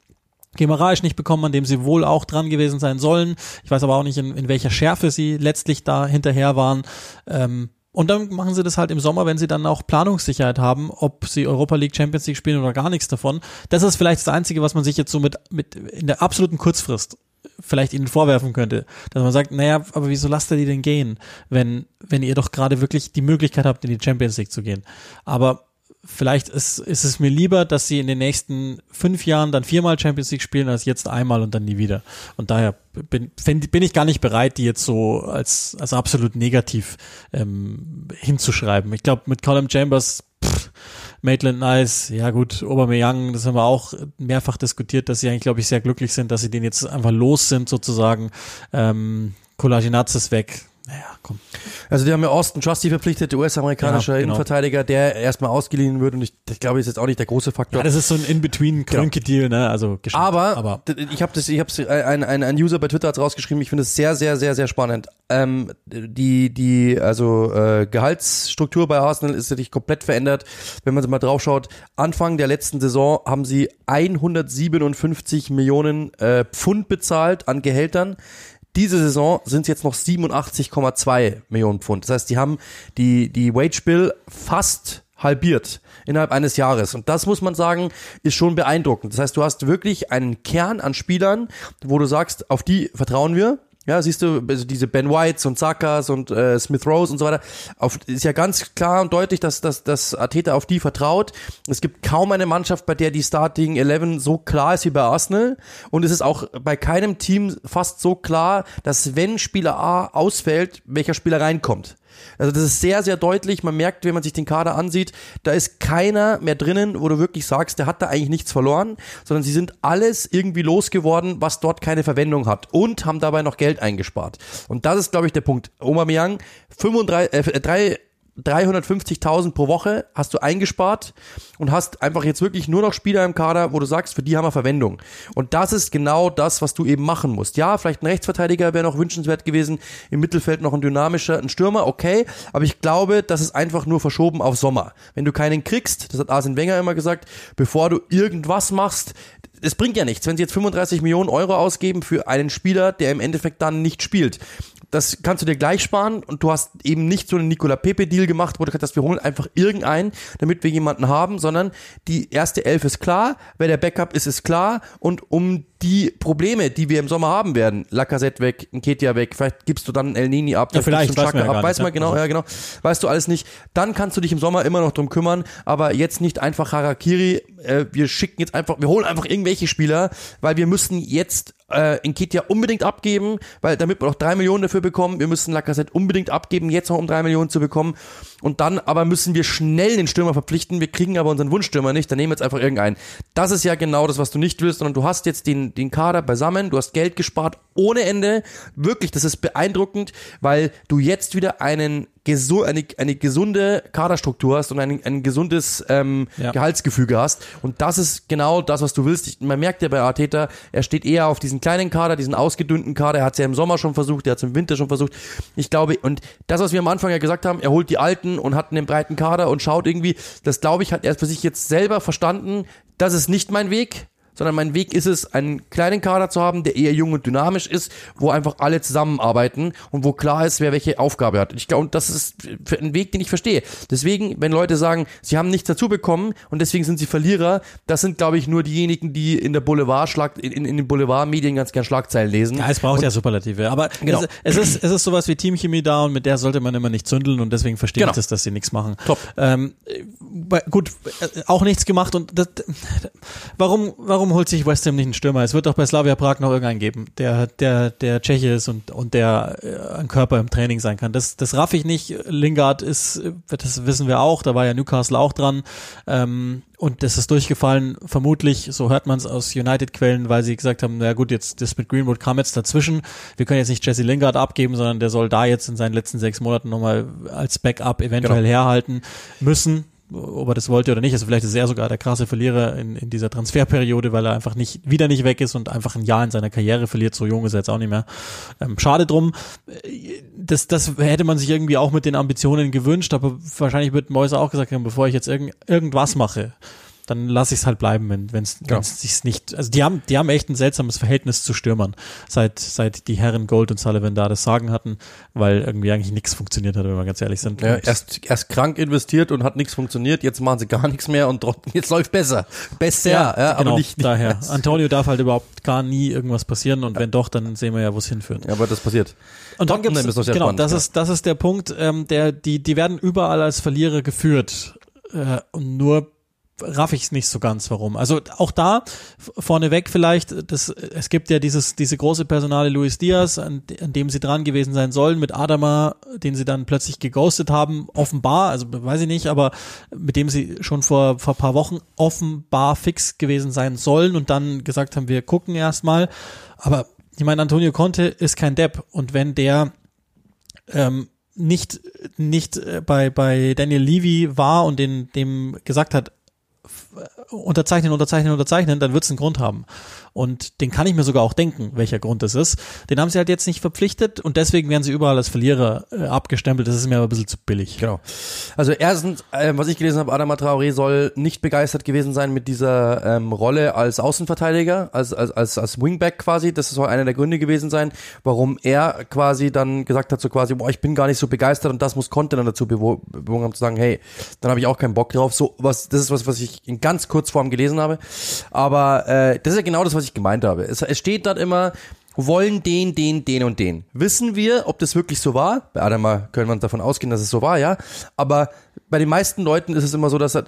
Gemeraisch nicht bekommen, an dem sie wohl auch dran gewesen sein sollen. Ich weiß aber auch nicht, in, in welcher Schärfe sie letztlich da hinterher waren. Ähm, und dann machen sie das halt im Sommer, wenn sie dann auch Planungssicherheit haben, ob sie Europa League, Champions League spielen oder gar nichts davon. Das ist vielleicht das Einzige, was man sich jetzt so mit, mit in der absoluten Kurzfrist vielleicht ihnen vorwerfen könnte, dass man sagt, naja, aber wieso lasst ihr die denn gehen, wenn, wenn ihr doch gerade wirklich die Möglichkeit habt, in die Champions League zu gehen. Aber vielleicht ist, ist es mir lieber, dass sie in den nächsten fünf Jahren dann viermal Champions League spielen, als jetzt einmal und dann nie wieder. Und daher bin, bin ich gar nicht bereit, die jetzt so als, als absolut negativ ähm, hinzuschreiben. Ich glaube, mit Colin Chambers, pff, Maitland Nice, ja gut, Aubameyang, das haben wir auch mehrfach diskutiert, dass sie eigentlich, glaube ich, sehr glücklich sind, dass sie den jetzt einfach los sind sozusagen. Ähm, Kollaginatz ist weg, naja, komm. Also die haben ja Austin Trusty verpflichtet, US-amerikanischer ja, genau. Innenverteidiger, der erstmal ausgeliehen wird und ich, ich glaube, ist jetzt auch nicht der große Faktor. Ja, das ist so ein In-Between-Krönke-Deal, ne? Also aber, aber ich habe das, ich habe ein, ein, ein User bei Twitter hat rausgeschrieben, ich finde es sehr, sehr, sehr, sehr spannend. Ähm, die, die, also äh, Gehaltsstruktur bei Arsenal ist natürlich komplett verändert. Wenn man mal drauf schaut, Anfang der letzten Saison haben sie 157 Millionen äh, Pfund bezahlt an Gehältern. Diese Saison sind es jetzt noch 87,2 Millionen Pfund. Das heißt, die haben die, die Wage Bill fast halbiert innerhalb eines Jahres. Und das muss man sagen, ist schon beeindruckend. Das heißt, du hast wirklich einen Kern an Spielern, wo du sagst, auf die vertrauen wir. Ja, siehst du, also diese Ben Whites und Sakas und äh, Smith Rose und so weiter, auf, ist ja ganz klar und deutlich, dass, dass, dass Ateta auf die vertraut. Es gibt kaum eine Mannschaft, bei der die Starting 11 so klar ist wie bei Arsenal. Und es ist auch bei keinem Team fast so klar, dass wenn Spieler A ausfällt, welcher Spieler reinkommt. Also das ist sehr, sehr deutlich. Man merkt, wenn man sich den Kader ansieht, da ist keiner mehr drinnen, wo du wirklich sagst, der hat da eigentlich nichts verloren, sondern sie sind alles irgendwie losgeworden, was dort keine Verwendung hat und haben dabei noch Geld eingespart. Und das ist, glaube ich, der Punkt. Oma Miang, 35, äh, drei 350.000 pro Woche hast du eingespart und hast einfach jetzt wirklich nur noch Spieler im Kader, wo du sagst, für die haben wir Verwendung. Und das ist genau das, was du eben machen musst. Ja, vielleicht ein Rechtsverteidiger wäre noch wünschenswert gewesen, im Mittelfeld noch ein dynamischer, ein Stürmer, okay, aber ich glaube, das ist einfach nur verschoben auf Sommer. Wenn du keinen kriegst, das hat Arsene Wenger immer gesagt, bevor du irgendwas machst, es bringt ja nichts, wenn sie jetzt 35 Millionen Euro ausgeben für einen Spieler, der im Endeffekt dann nicht spielt das kannst du dir gleich sparen und du hast eben nicht so einen Nicola Pepe Deal gemacht, wo du gesagt hast, wir holen einfach irgendeinen, damit wir jemanden haben, sondern die erste Elf ist klar, wer der Backup ist, ist klar und um die Probleme, die wir im Sommer haben werden, Lacazette weg, Nketia weg, vielleicht gibst du dann El Nini ab, ja, vielleicht weiß man ja ab, weiß man genau, also. ja genau, weißt du alles nicht, dann kannst du dich im Sommer immer noch drum kümmern, aber jetzt nicht einfach Harakiri, äh, wir schicken jetzt einfach, wir holen einfach irgendwelche Spieler, weil wir müssen jetzt äh, Nketia unbedingt abgeben, weil damit wir noch drei Millionen dafür bekommen, wir müssen Lacazette unbedingt abgeben, jetzt noch um drei Millionen zu bekommen. Und dann aber müssen wir schnell den Stürmer verpflichten, wir kriegen aber unseren Wunschstürmer nicht, dann nehmen wir jetzt einfach irgendeinen. Das ist ja genau das, was du nicht willst, sondern du hast jetzt den, den Kader beisammen, du hast Geld gespart ohne Ende, wirklich, das ist beeindruckend, weil du jetzt wieder einen eine, eine gesunde Kaderstruktur hast und ein, ein gesundes ähm, ja. Gehaltsgefüge hast. Und das ist genau das, was du willst. Ich, man merkt ja bei Arteta, er steht eher auf diesen kleinen Kader, diesen ausgedünnten Kader. Er hat es ja im Sommer schon versucht, er hat es im Winter schon versucht. Ich glaube, und das, was wir am Anfang ja gesagt haben, er holt die Alten und hat einen breiten Kader und schaut irgendwie, das glaube ich, hat er für sich jetzt selber verstanden, das ist nicht mein Weg sondern mein Weg ist es, einen kleinen Kader zu haben, der eher jung und dynamisch ist, wo einfach alle zusammenarbeiten und wo klar ist, wer welche Aufgabe hat. Ich glaube, das ist ein Weg, den ich verstehe. Deswegen, wenn Leute sagen, sie haben nichts dazu bekommen und deswegen sind sie Verlierer, das sind, glaube ich, nur diejenigen, die in der Boulevard in, in, den Boulevardmedien ganz gern Schlagzeilen lesen. Ja, es braucht und, ja Superlative. Aber genau. es, es, ist, es ist sowas wie Teamchemie da und mit der sollte man immer nicht zündeln und deswegen verstehe genau. ich das, dass sie nichts machen. Top. Ähm, gut, äh, auch nichts gemacht und das, warum, warum holt sich West Ham nicht einen Stürmer? Es wird doch bei Slavia Prag noch irgendeinen geben, der, der, der Tscheche ist und, und der äh, ein Körper im Training sein kann. Das, das raff ich nicht. Lingard ist, das wissen wir auch, da war ja Newcastle auch dran. Ähm, und das ist durchgefallen, vermutlich, so hört man es aus United-Quellen, weil sie gesagt haben, na gut, jetzt das mit Greenwood kam jetzt dazwischen. Wir können jetzt nicht Jesse Lingard abgeben, sondern der soll da jetzt in seinen letzten sechs Monaten nochmal als Backup eventuell genau. herhalten müssen ob er das wollte oder nicht. Also vielleicht ist er sogar der krasse Verlierer in, in dieser Transferperiode, weil er einfach nicht wieder nicht weg ist und einfach ein Jahr in seiner Karriere verliert. So jung ist er jetzt auch nicht mehr. Ähm, schade drum. Das, das hätte man sich irgendwie auch mit den Ambitionen gewünscht, aber wahrscheinlich wird Mäuser auch gesagt haben, bevor ich jetzt irgend, irgendwas mache, dann lasse ich es halt bleiben, wenn wenn es ja. sich nicht. Also die haben die haben echt ein seltsames Verhältnis zu Stürmern, seit seit die Herren Gold und Sullivan da das Sagen hatten, weil irgendwie eigentlich nichts funktioniert hat, wenn wir ganz ehrlich sind. Ja, erst erst krank investiert und hat nichts funktioniert, jetzt machen sie gar nichts mehr und jetzt läuft besser, besser, ja, ja genau, aber nicht, nicht daher. Besser. Antonio darf halt überhaupt gar nie irgendwas passieren und ja. wenn doch, dann sehen wir ja, wo es hinführt. Ja, aber das passiert. Und dann gibt's, genau, spannend, das ist das ist der Punkt, ähm, der die die werden überall als Verlierer geführt äh, und nur raff ich es nicht so ganz, warum. Also auch da vorneweg vielleicht, das, es gibt ja dieses, diese große Personale Luis Diaz, an, an dem sie dran gewesen sein sollen, mit Adama, den sie dann plötzlich geghostet haben, offenbar, also weiß ich nicht, aber mit dem sie schon vor, vor paar Wochen offenbar fix gewesen sein sollen und dann gesagt haben, wir gucken erstmal. Aber ich meine, Antonio Conte ist kein Depp und wenn der ähm, nicht nicht äh, bei bei Daniel Levy war und den dem gesagt hat, uh, unterzeichnen, unterzeichnen, unterzeichnen, dann wird es einen Grund haben. Und den kann ich mir sogar auch denken, welcher Grund es ist. Den haben sie halt jetzt nicht verpflichtet und deswegen werden sie überall als Verlierer äh, abgestempelt. Das ist mir aber ein bisschen zu billig. Genau. Also erstens, äh, was ich gelesen habe, Adama Traoré soll nicht begeistert gewesen sein mit dieser ähm, Rolle als Außenverteidiger, als, als, als, als Wingback quasi. Das soll einer der Gründe gewesen sein, warum er quasi dann gesagt hat, so quasi, boah, ich bin gar nicht so begeistert und das muss Content dazu bewogen haben zu sagen, hey, dann habe ich auch keinen Bock drauf. So was, das ist was, was ich in ganz Kurzform gelesen habe. Aber äh, das ist ja genau das, was ich gemeint habe. Es, es steht dort immer, wollen den, den, den und den. Wissen wir, ob das wirklich so war? Bei Adama können wir davon ausgehen, dass es so war, ja. Aber bei den meisten Leuten ist es immer so, dass er,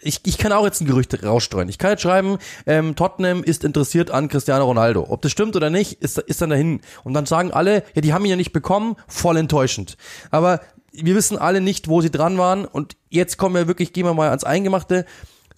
ich, ich kann auch jetzt ein Gerücht rausstreuen. Ich kann jetzt schreiben, ähm, Tottenham ist interessiert an Cristiano Ronaldo. Ob das stimmt oder nicht, ist, ist dann dahin. Und dann sagen alle, ja, die haben ihn ja nicht bekommen, voll enttäuschend. Aber wir wissen alle nicht, wo sie dran waren. Und jetzt kommen wir wirklich, gehen wir mal ans Eingemachte.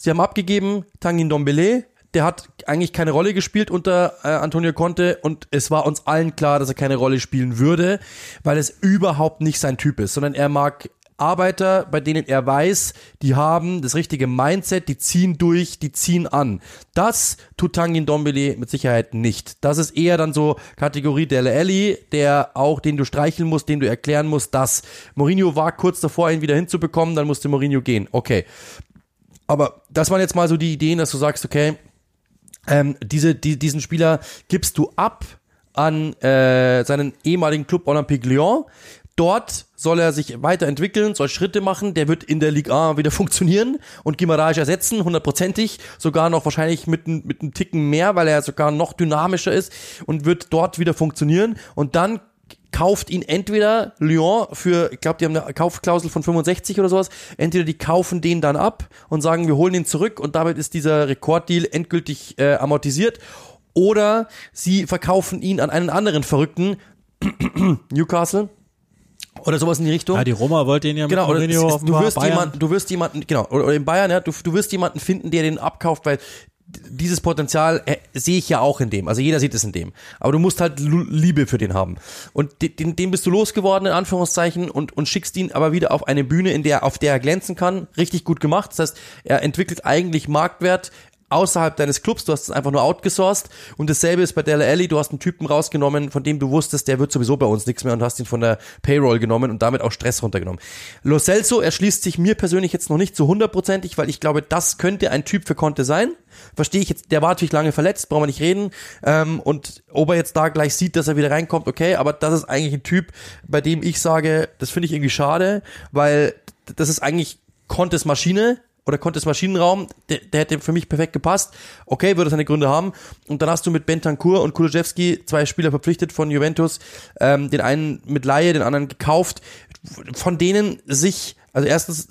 Sie haben abgegeben, Tangin Dombele, der hat eigentlich keine Rolle gespielt unter äh, Antonio Conte und es war uns allen klar, dass er keine Rolle spielen würde, weil es überhaupt nicht sein Typ ist, sondern er mag Arbeiter, bei denen er weiß, die haben das richtige Mindset, die ziehen durch, die ziehen an. Das tut Tangin Dombele mit Sicherheit nicht. Das ist eher dann so Kategorie Dele Alli, der auch, den du streicheln musst, den du erklären musst, dass Mourinho war kurz davor, ihn wieder hinzubekommen, dann musste Mourinho gehen. Okay. Aber das waren jetzt mal so die Ideen, dass du sagst, okay, ähm, diese, die, diesen Spieler gibst du ab an äh, seinen ehemaligen Club Olympique Lyon. Dort soll er sich weiterentwickeln, soll Schritte machen, der wird in der Liga A wieder funktionieren und Gimaraj ersetzen, hundertprozentig, sogar noch wahrscheinlich mit, mit einem Ticken mehr, weil er sogar noch dynamischer ist und wird dort wieder funktionieren und dann kauft ihn entweder Lyon für, ich glaube, die haben eine Kaufklausel von 65 oder sowas, entweder die kaufen den dann ab und sagen, wir holen ihn zurück und damit ist dieser Rekorddeal endgültig äh, amortisiert oder sie verkaufen ihn an einen anderen Verrückten, Newcastle, oder sowas in die Richtung. Ja, die Roma wollte ihn ja genau, mit Mourinho du wirst jemanden, du wirst jemanden, genau, oder in Bayern, ja, du, du wirst jemanden finden, der den abkauft, weil dieses Potenzial äh, sehe ich ja auch in dem. Also jeder sieht es in dem. Aber du musst halt Liebe für den haben. Und den, den bist du losgeworden, in Anführungszeichen, und, und schickst ihn aber wieder auf eine Bühne, in der, auf der er glänzen kann. Richtig gut gemacht. Das heißt, er entwickelt eigentlich Marktwert außerhalb deines Clubs, du hast es einfach nur outgesourced und dasselbe ist bei Della Alley, du hast einen Typen rausgenommen, von dem du wusstest, der wird sowieso bei uns nichts mehr und hast ihn von der Payroll genommen und damit auch Stress runtergenommen. Lo Celso erschließt sich mir persönlich jetzt noch nicht so hundertprozentig, weil ich glaube, das könnte ein Typ für Conte sein. Verstehe ich jetzt, der war natürlich lange verletzt, brauchen wir nicht reden. Ähm, und ob er jetzt da gleich sieht, dass er wieder reinkommt, okay, aber das ist eigentlich ein Typ, bei dem ich sage, das finde ich irgendwie schade, weil das ist eigentlich Contes Maschine, oder Contes Maschinenraum, der, der hätte für mich perfekt gepasst. Okay, würde seine Gründe haben. Und dann hast du mit Bentancur und Kulusewski zwei Spieler verpflichtet von Juventus, ähm, den einen mit Laie, den anderen gekauft, von denen sich, also erstens,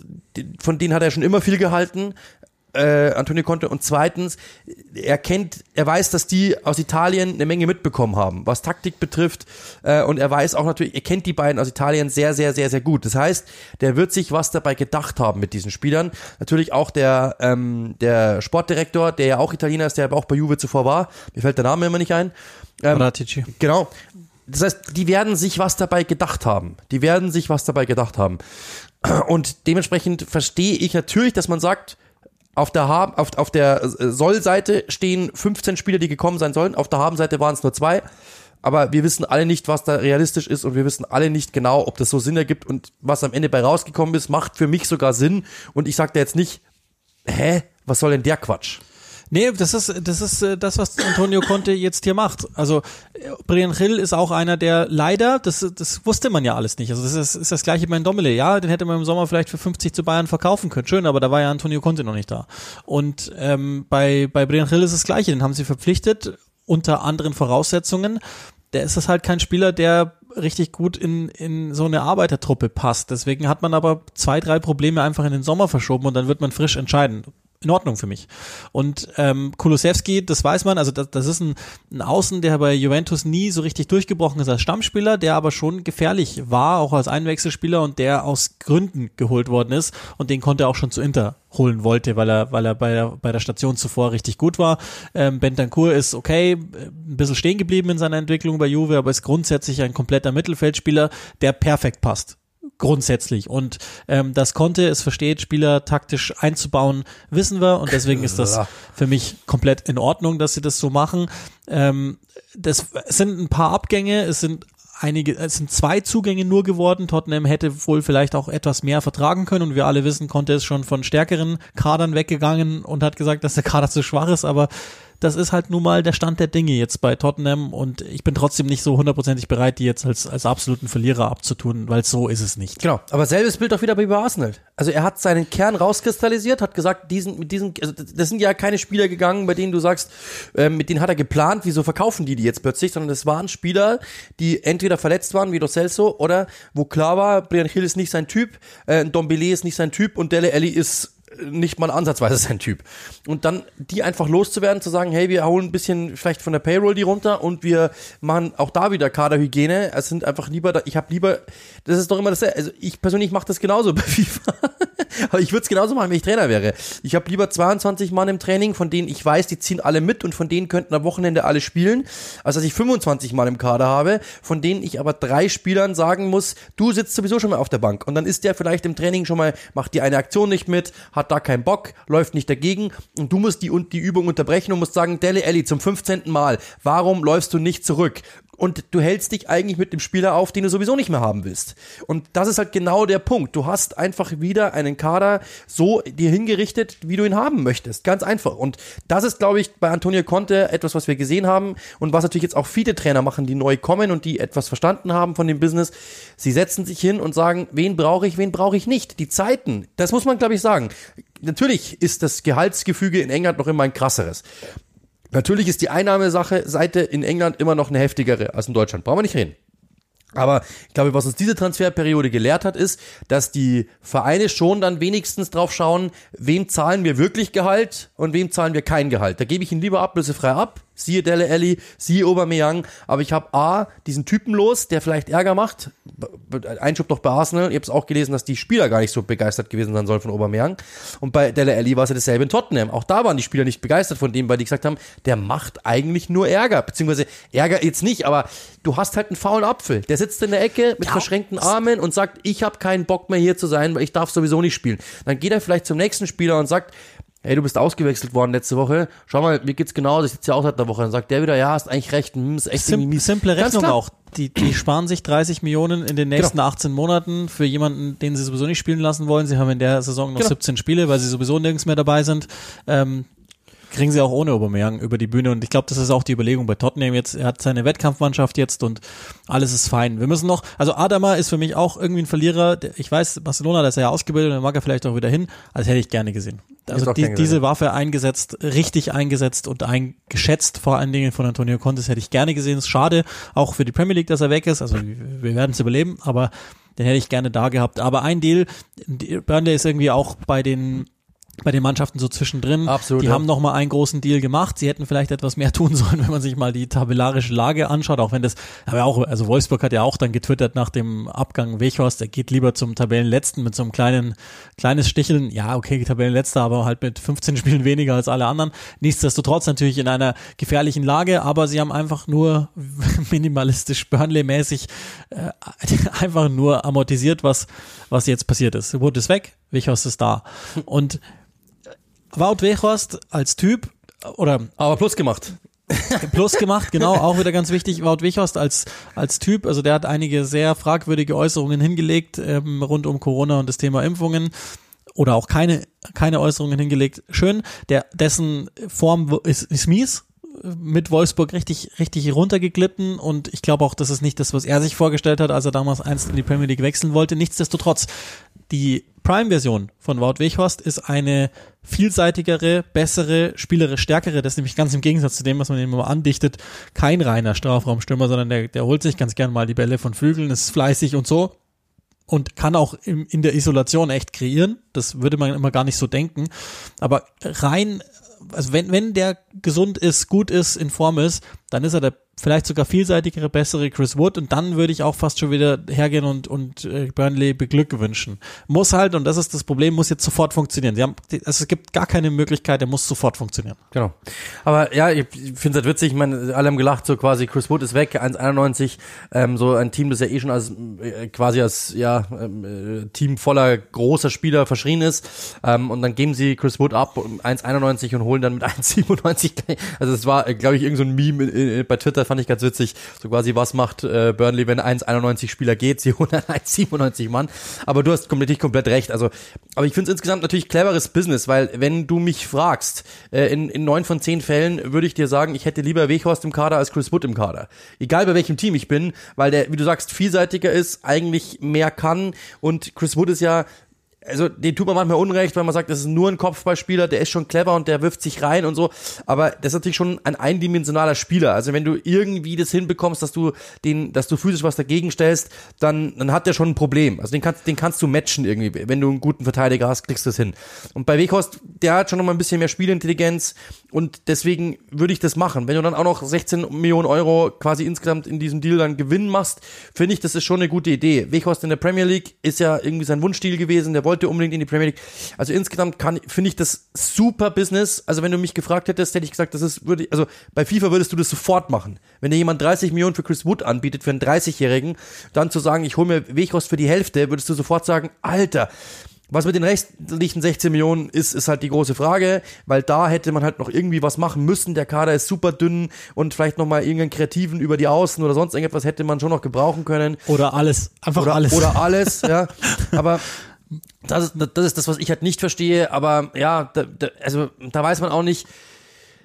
von denen hat er schon immer viel gehalten, äh, Antonio Conte und zweitens, er kennt, er weiß, dass die aus Italien eine Menge mitbekommen haben, was Taktik betrifft äh, und er weiß auch natürlich, er kennt die beiden aus Italien sehr, sehr, sehr, sehr gut. Das heißt, der wird sich was dabei gedacht haben mit diesen Spielern. Natürlich auch der, ähm, der Sportdirektor, der ja auch Italiener ist, der aber auch bei Juve zuvor war, mir fällt der Name immer nicht ein. Ähm, Ratici. Genau. Das heißt, die werden sich was dabei gedacht haben. Die werden sich was dabei gedacht haben. Und dementsprechend verstehe ich natürlich, dass man sagt, auf der, Haben, auf, auf der äh, Soll-Seite stehen 15 Spieler, die gekommen sein sollen. Auf der Haben-Seite waren es nur zwei. Aber wir wissen alle nicht, was da realistisch ist und wir wissen alle nicht genau, ob das so Sinn ergibt und was am Ende bei rausgekommen ist, macht für mich sogar Sinn. Und ich sag da jetzt nicht, hä, was soll denn der Quatsch? Nee, das ist, das ist äh, das, was Antonio Conte jetzt hier macht. Also Brian Hill ist auch einer, der leider, das, das wusste man ja alles nicht. Also das ist, ist das gleiche bei Dommele. Ja, den hätte man im Sommer vielleicht für 50 zu Bayern verkaufen können. Schön, aber da war ja Antonio Conte noch nicht da. Und ähm, bei, bei Brian Hill ist das gleiche. Den haben sie verpflichtet unter anderen Voraussetzungen. Der ist das halt kein Spieler, der richtig gut in, in so eine Arbeitertruppe passt. Deswegen hat man aber zwei, drei Probleme einfach in den Sommer verschoben und dann wird man frisch entscheiden in Ordnung für mich. Und ähm, Kulusewski, das weiß man, also das, das ist ein, ein Außen, der bei Juventus nie so richtig durchgebrochen ist als Stammspieler, der aber schon gefährlich war, auch als Einwechselspieler und der aus Gründen geholt worden ist und den konnte er auch schon zu Inter holen wollte, weil er, weil er bei der, bei der Station zuvor richtig gut war. Ähm, Bentancur ist okay, ein bisschen stehen geblieben in seiner Entwicklung bei Juve, aber ist grundsätzlich ein kompletter Mittelfeldspieler, der perfekt passt grundsätzlich. Und ähm, das konnte es versteht, Spieler taktisch einzubauen, wissen wir. Und deswegen ist das für mich komplett in Ordnung, dass sie das so machen. Ähm, das sind ein paar Abgänge, es sind einige, es sind zwei Zugänge nur geworden. Tottenham hätte wohl vielleicht auch etwas mehr vertragen können und wir alle wissen, konnte es schon von stärkeren Kadern weggegangen und hat gesagt, dass der Kader zu schwach ist, aber das ist halt nun mal der Stand der Dinge jetzt bei Tottenham und ich bin trotzdem nicht so hundertprozentig bereit, die jetzt als, als absoluten Verlierer abzutun, weil so ist es nicht. Genau, aber selbes Bild auch wieder bei Arsenal. Also er hat seinen Kern rauskristallisiert, hat gesagt, diesen, mit diesen, also das sind ja keine Spieler gegangen, bei denen du sagst, äh, mit denen hat er geplant, wieso verkaufen die die jetzt plötzlich, sondern es waren Spieler, die entweder verletzt waren, wie Lo Celso, oder wo klar war, Brian Hill ist nicht sein Typ, äh, Dombele ist nicht sein Typ und Dele Alli ist nicht mal ansatzweise sein Typ. Und dann die einfach loszuwerden, zu sagen, hey, wir holen ein bisschen vielleicht von der Payroll die runter und wir machen auch da wieder Kaderhygiene. Es sind einfach lieber, ich habe lieber, das ist doch immer das, also ich persönlich mache das genauso bei FIFA. Aber ich würde es genauso machen, wenn ich Trainer wäre. Ich habe lieber 22 Mann im Training, von denen ich weiß, die ziehen alle mit und von denen könnten am Wochenende alle spielen, als dass ich 25 Mann im Kader habe, von denen ich aber drei Spielern sagen muss, du sitzt sowieso schon mal auf der Bank. Und dann ist der vielleicht im Training schon mal, macht die eine Aktion nicht mit, hat da keinen Bock, läuft nicht dagegen und du musst die, die Übung unterbrechen und musst sagen, Dele Elli zum 15. Mal, warum läufst du nicht zurück? Und du hältst dich eigentlich mit dem Spieler auf, den du sowieso nicht mehr haben willst. Und das ist halt genau der Punkt. Du hast einfach wieder einen Kader so dir hingerichtet, wie du ihn haben möchtest. Ganz einfach. Und das ist, glaube ich, bei Antonio Conte etwas, was wir gesehen haben und was natürlich jetzt auch viele Trainer machen, die neu kommen und die etwas verstanden haben von dem Business. Sie setzen sich hin und sagen, wen brauche ich, wen brauche ich nicht. Die Zeiten, das muss man, glaube ich, sagen. Natürlich ist das Gehaltsgefüge in England noch immer ein krasseres. Natürlich ist die Einnahmesache Seite in England immer noch eine heftigere als in Deutschland. Brauchen wir nicht reden. Aber ich glaube, was uns diese Transferperiode gelehrt hat, ist, dass die Vereine schon dann wenigstens drauf schauen, wem zahlen wir wirklich Gehalt und wem zahlen wir kein Gehalt. Da gebe ich ihn lieber ablösefrei ab, siehe Dele Alli, siehe Aubameyang, aber ich habe A, diesen Typen los, der vielleicht Ärger macht, Einschub doch bei Arsenal, ich habe es auch gelesen, dass die Spieler gar nicht so begeistert gewesen sein sollen von Aubameyang. Und bei Dele Alli war es ja dasselbe in Tottenham, auch da waren die Spieler nicht begeistert von dem, weil die gesagt haben, der macht eigentlich nur Ärger, beziehungsweise Ärger jetzt nicht, aber du hast halt einen faulen Apfel, der sitzt in der Ecke mit ja, verschränkten Armen und sagt, ich habe keinen Bock mehr hier zu sein, weil ich darf sowieso nicht spielen. Dann geht er vielleicht zum nächsten Spieler und sagt, hey, du bist ausgewechselt worden letzte Woche, schau mal, wie geht's genau, das sieht ja aus seit einer Woche. Dann sagt der wieder, ja, hast eigentlich recht, hm, ist echt Sim mies. simple Rechnung auch. Die, die sparen sich 30 Millionen in den nächsten 18 Monaten für jemanden, den sie sowieso nicht spielen lassen wollen. Sie haben in der Saison noch Genau. 17 Spiele, weil sie sowieso nirgends mehr dabei sind. Ähm, kriegen sie auch ohne Aubameyang über die Bühne und ich glaube, das ist auch die Überlegung bei Tottenham jetzt. Er hat seine Wettkampfmannschaft jetzt und alles ist fein. Wir müssen noch, also Adama ist für mich auch irgendwie ein Verlierer. Ich weiß, Barcelona, da ist er ja ausgebildet, dann mag er vielleicht auch wieder hin. Also hätte ich gerne gesehen. Also die, diese Waffe eingesetzt, richtig eingesetzt und eingeschätzt vor allen Dingen von Antonio Contes hätte ich gerne gesehen. Ist schade, auch für die Premier League, dass er weg ist. Also wir werden es überleben, aber den hätte ich gerne da gehabt. Aber ein Deal, Burnley ist irgendwie auch bei den bei den Mannschaften so zwischendrin. Absolut, Die ja. haben noch mal einen großen Deal gemacht. Sie hätten vielleicht etwas mehr tun sollen, wenn man sich mal die tabellarische Lage anschaut, auch wenn das, aber auch, also Wolfsburg hat ja auch dann getwittert nach dem Abgang Weghorst, er geht lieber zum Tabellenletzten mit so einem kleinen, kleines Sticheln. Ja, okay, Tabellenletzter, aber halt mit 15 Spielen weniger als alle anderen. Nichtsdestotrotz natürlich in einer gefährlichen Lage, aber sie haben einfach nur minimalistisch Burnley-mäßig äh, einfach nur amortisiert, was, was jetzt passiert ist. Wood ist weg, Weghorst ist da. Und Wout Weghorst als Typ oder Aber plus gemacht. Plus gemacht, genau, auch wieder ganz wichtig, Wout Weghorst als, als Typ, also der hat einige sehr fragwürdige Äußerungen hingelegt ähm, rund um Corona und das Thema Impfungen oder auch keine, keine Äußerungen hingelegt. Schön, der, dessen Form ist, ist mies, mit Wolfsburg richtig, richtig runtergeglitten und ich glaube auch, das ist nicht das, was er sich vorgestellt hat, als er damals einst in die Premier League wechseln wollte. Nichtsdestotrotz, die Prime-Version von Wout Weghorst ist eine vielseitigere, bessere, spielerisch stärkere, das ist nämlich ganz im Gegensatz zu dem, was man ihm immer andichtet, kein reiner Strafraumstürmer, sondern der, der holt sich ganz gern mal die Bälle von Flügeln, ist fleißig und so und kann auch im, in der Isolation echt kreieren. Das würde man immer gar nicht so denken. Aber rein, also wenn, wenn der gesund ist, gut ist, in Form ist, dann ist er der vielleicht sogar vielseitigere, bessere Chris Wood und dann würde ich auch fast schon wieder hergehen und, und äh, Burnley beglückwünschen. Muss halt, und das ist das Problem, muss jetzt sofort funktionieren. Sie haben, also es gibt gar keine Möglichkeit, der muss sofort funktionieren. Genau. Aber ja, ich finde es halt witzig, ich meine, alle haben gelacht, so quasi Chris Wood ist weg, 1,91, ähm, so ein Team, das ja eh schon als äh, quasi als ja ähm, äh, Team voller großer Spieler verschrien ist. Ähm, und dann geben sie Chris Wood ab, um 1,91 und holen dann mit 1,97. Also es war, glaube ich, irgend so ein Meme bei Twitter, fand ich ganz witzig. So quasi, was macht äh, Burnley, wenn 1,91 Spieler geht? Sie holen dann 1,97 Mann. Aber du hast komplett, komplett recht. Also, aber ich finde es insgesamt natürlich cleveres Business, weil wenn du mich fragst, äh, in, in neun von zehn Fällen würde ich dir sagen, ich hätte lieber Weghorst im Kader als Chris Wood im Kader. Egal bei welchem Team ich bin, weil der, wie du sagst, vielseitiger ist, eigentlich mehr kann und Chris Wood ist ja also den tut man manchmal unrecht, weil man sagt, das ist nur ein Kopfballspieler, der ist schon clever und der wirft sich rein und so. Aber das ist natürlich schon ein eindimensionaler Spieler. Also wenn du irgendwie das hinbekommst, dass du den, dass du physisch was dagegen stellst, dann, dann hat der schon ein Problem. Also den kannst, den kannst du matchen irgendwie. Wenn du einen guten Verteidiger hast, kriegst du das hin. Und bei Weghorst, der hat schon noch mal ein bisschen mehr Spielintelligenz und deswegen würde ich das machen. Wenn du dann auch noch 16 Millionen Euro quasi insgesamt in diesem Deal dann Gewinn machst, finde ich, das ist schon eine gute Idee. Weghorst in der Premier League ist ja irgendwie sein Wunschstil gewesen, der wollte unbedingt in die Premier League. Also insgesamt kann, finde ich das super Business. Also wenn du mich gefragt hättest, hätte ich gesagt, das ist, würde, also bei FIFA würdest du das sofort machen. Wenn dir jemand 30 Millionen für Chris Wood anbietet, für einen 30-Jährigen, dann zu sagen, ich hole mir Weghorst für die Hälfte, würdest du sofort sagen, Alter, was mit den restlichen 16 Millionen ist, ist halt die große Frage, weil da hätte man halt noch irgendwie was machen müssen. Der Kader ist super dünn und vielleicht nochmal irgendeinen Kreativen über die Außen oder sonst irgendetwas hätte man schon noch gebrauchen können. Oder alles, einfach Oder alles. Oder alles, ja. Aber das ist, das ist das, was ich halt nicht verstehe. Aber ja, da, da, also da weiß man auch nicht,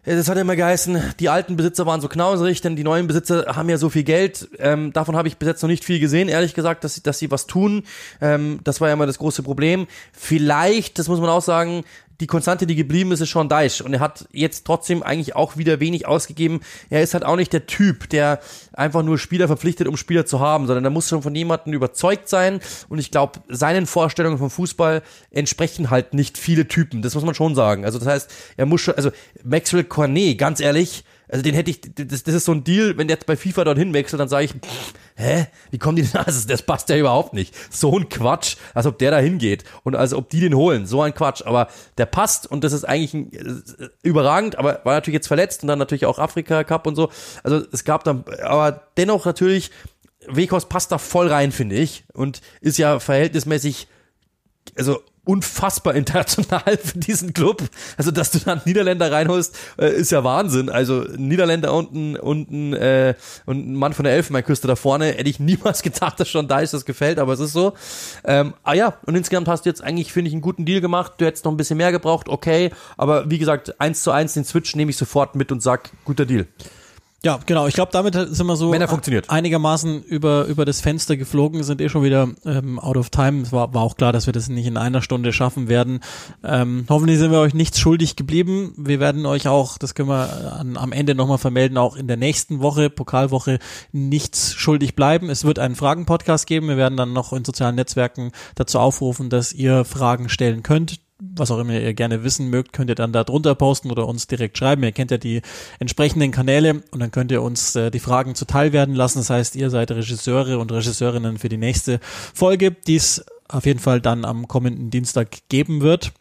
das hat ja immer geheißen, die alten Besitzer waren so knauserig, denn die neuen Besitzer haben ja so viel Geld. Ähm, davon habe ich bis jetzt noch nicht viel gesehen, ehrlich gesagt, dass sie, dass sie was tun. Ähm, das war ja immer das große Problem. Vielleicht, das muss man auch sagen, die Konstante, die geblieben ist, ist Sean Deich. Und er hat jetzt trotzdem eigentlich auch wieder wenig ausgegeben. Er ist halt auch nicht der Typ, der einfach nur Spieler verpflichtet, um Spieler zu haben, sondern er muss schon von jemandem überzeugt sein. Und ich glaube, seinen Vorstellungen vom Fußball entsprechen halt nicht viele Typen. Das muss man schon sagen. Also das heißt, er muss schon, also Maxwell Cornet, ganz ehrlich, also den hätte ich, das, das ist so ein Deal, wenn der jetzt bei FIFA dorthin wechselt, dann sage ich, pff, hä, wie kommen die denn da? Das, das passt ja überhaupt nicht. So ein Quatsch, als ob der da hingeht und als ob die den holen. So ein Quatsch. Aber der passt und das ist eigentlich ein, äh, überragend, aber war natürlich jetzt verletzt und dann natürlich auch Afrika Cup und so. Also es gab dann, aber dennoch natürlich, Wekos passt da voll rein, finde ich, und ist ja verhältnismäßig also unfassbar international für diesen Club. Also, dass du dann Niederländer reinholst, äh, ist ja Wahnsinn. Also, Niederländer unten unten äh, und ein Mann von der Elfenbeinküste da vorne, hätte ich niemals gedacht, dass schon da ist, das gefällt, aber es ist so. Ähm, ah ja, und insgesamt hast du jetzt eigentlich, finde ich, einen guten Deal gemacht. Du hättest noch ein bisschen mehr gebraucht, okay. Aber wie gesagt, eins zu eins den Switch nehme ich sofort mit und sag, guter Deal. Ja, genau. Ich glaube, damit sind wir so Wenn er funktioniert. einigermaßen über, über das Fenster geflogen, sind eh schon wieder ähm, out of time. Es war, war auch klar, dass wir das nicht in einer Stunde schaffen werden. Ähm, hoffentlich sind wir euch nichts schuldig geblieben. Wir werden euch auch, das können wir an, am Ende nochmal vermelden, auch in der nächsten Woche, Pokalwoche, nichts schuldig bleiben. Es wird einen Fragen-Podcast geben. Wir werden dann noch in sozialen Netzwerken dazu aufrufen, dass ihr Fragen stellen könnt was auch immer ihr gerne wissen mögt, könnt ihr dann da drunter posten oder uns direkt schreiben. Ihr kennt ja die entsprechenden Kanäle und dann könnt ihr uns äh, die Fragen zuteil werden lassen. Das heißt, ihr seid Regisseure und Regisseurinnen für die nächste Folge, die es auf jeden Fall dann am kommenden Dienstag geben wird.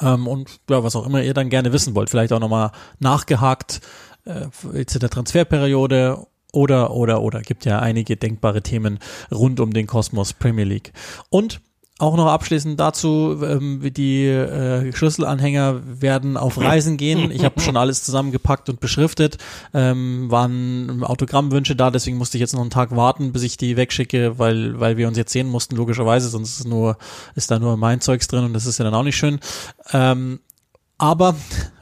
Ähm, und ja, was auch immer ihr dann gerne wissen wollt, vielleicht auch nochmal nachgehakt äh, jetzt in der Transferperiode oder, oder, oder. Gibt ja einige denkbare Themen rund um den Kosmos Premier League. Und auch noch abschließend dazu, ähm, die äh, Schlüsselanhänger werden auf Reisen gehen. Ich habe schon alles zusammengepackt und beschriftet. Ähm, waren Autogrammwünsche da, deswegen musste ich jetzt noch einen Tag warten, bis ich die wegschicke, weil, weil wir uns jetzt sehen mussten, logischerweise, sonst ist nur, ist da nur mein Zeugs drin und das ist ja dann auch nicht schön. Ähm, aber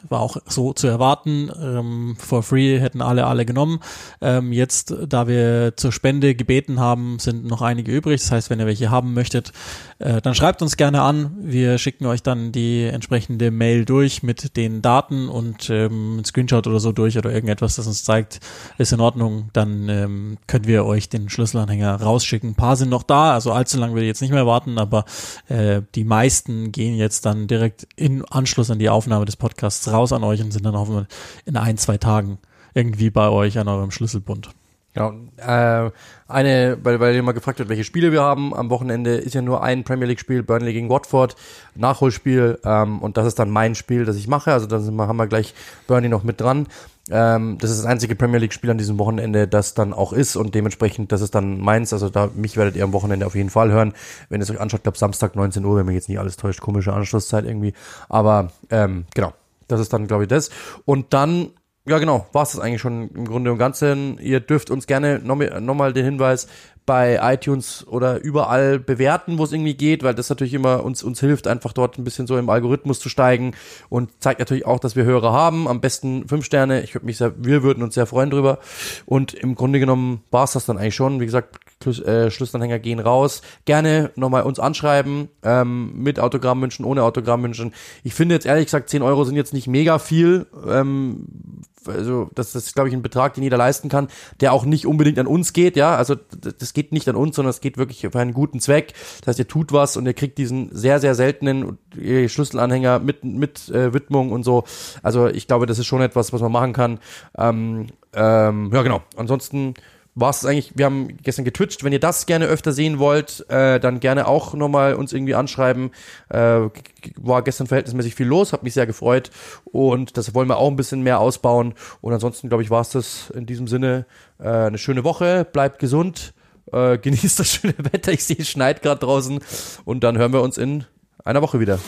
war auch so zu erwarten. Ähm, for free hätten alle alle genommen. Ähm, jetzt, da wir zur Spende gebeten haben, sind noch einige übrig. Das heißt, wenn ihr welche haben möchtet, äh, dann schreibt uns gerne an. Wir schicken euch dann die entsprechende Mail durch mit den Daten und ähm, ein Screenshot oder so durch oder irgendetwas, das uns zeigt, ist in Ordnung. Dann ähm, können wir euch den Schlüsselanhänger rausschicken. Ein paar sind noch da, also allzu lange will ich jetzt nicht mehr warten, aber äh, die meisten gehen jetzt dann direkt in Anschluss an die Aufnahme des Podcasts raus an euch und sind dann hoffentlich in ein, zwei Tagen irgendwie bei euch an eurem Schlüsselbund. Ja, äh, eine, weil, weil mal gefragt habt, welche Spiele wir haben. Am Wochenende ist ja nur ein Premier League Spiel, Burnley gegen Watford, Nachholspiel, ähm, und das ist dann mein Spiel, das ich mache. Also da haben wir gleich Burnley noch mit dran. Ähm, das ist das einzige Premier League Spiel an diesem Wochenende, das dann auch ist und dementsprechend, das ist dann meins. Also da mich werdet ihr am Wochenende auf jeden Fall hören. Wenn ihr es euch anschaut, glaube Samstag 19 Uhr, wenn mir jetzt nicht alles täuscht, komische Anschlusszeit irgendwie. Aber ähm, genau, das ist dann, glaube ich, das. Und dann, ja genau, war es das eigentlich schon im Grunde und Ganzen. Ihr dürft uns gerne nochmal noch den Hinweis bei iTunes oder überall bewerten, wo es irgendwie geht, weil das natürlich immer uns, uns hilft, einfach dort ein bisschen so im Algorithmus zu steigen und zeigt natürlich auch, dass wir Hörer haben. Am besten fünf Sterne. Ich würde mich sehr, wir würden uns sehr freuen drüber. Und im Grunde genommen war es das dann eigentlich schon. Wie gesagt, äh, Schlüsselanhänger gehen raus. Gerne nochmal uns anschreiben, ähm, mit Autogrammwünschen, ohne Autogrammwünschen. Ich finde jetzt ehrlich gesagt, 10 Euro sind jetzt nicht mega viel. Ähm, also das, das ist, glaube ich, ein Betrag, den jeder leisten kann, der auch nicht unbedingt an uns geht, ja. Also das geht nicht an uns, sondern es geht wirklich für einen guten Zweck. Das heißt, ihr tut was und ihr kriegt diesen sehr, sehr seltenen Schlüsselanhänger mit, mit äh, Widmung und so. Also ich glaube, das ist schon etwas, was man machen kann. Ähm, ähm, ja, genau. Ansonsten war es eigentlich, wir haben gestern getwitcht, wenn ihr das gerne öfter sehen wollt, äh, dann gerne auch nochmal uns irgendwie anschreiben. Äh, war gestern verhältnismäßig viel los, hat mich sehr gefreut und das wollen wir auch ein bisschen mehr ausbauen. Und ansonsten, glaube ich, war es das in diesem Sinne äh, eine schöne Woche, bleibt gesund, äh, genießt das schöne Wetter, ich sehe, es schneit gerade draußen und dann hören wir uns in einer Woche wieder.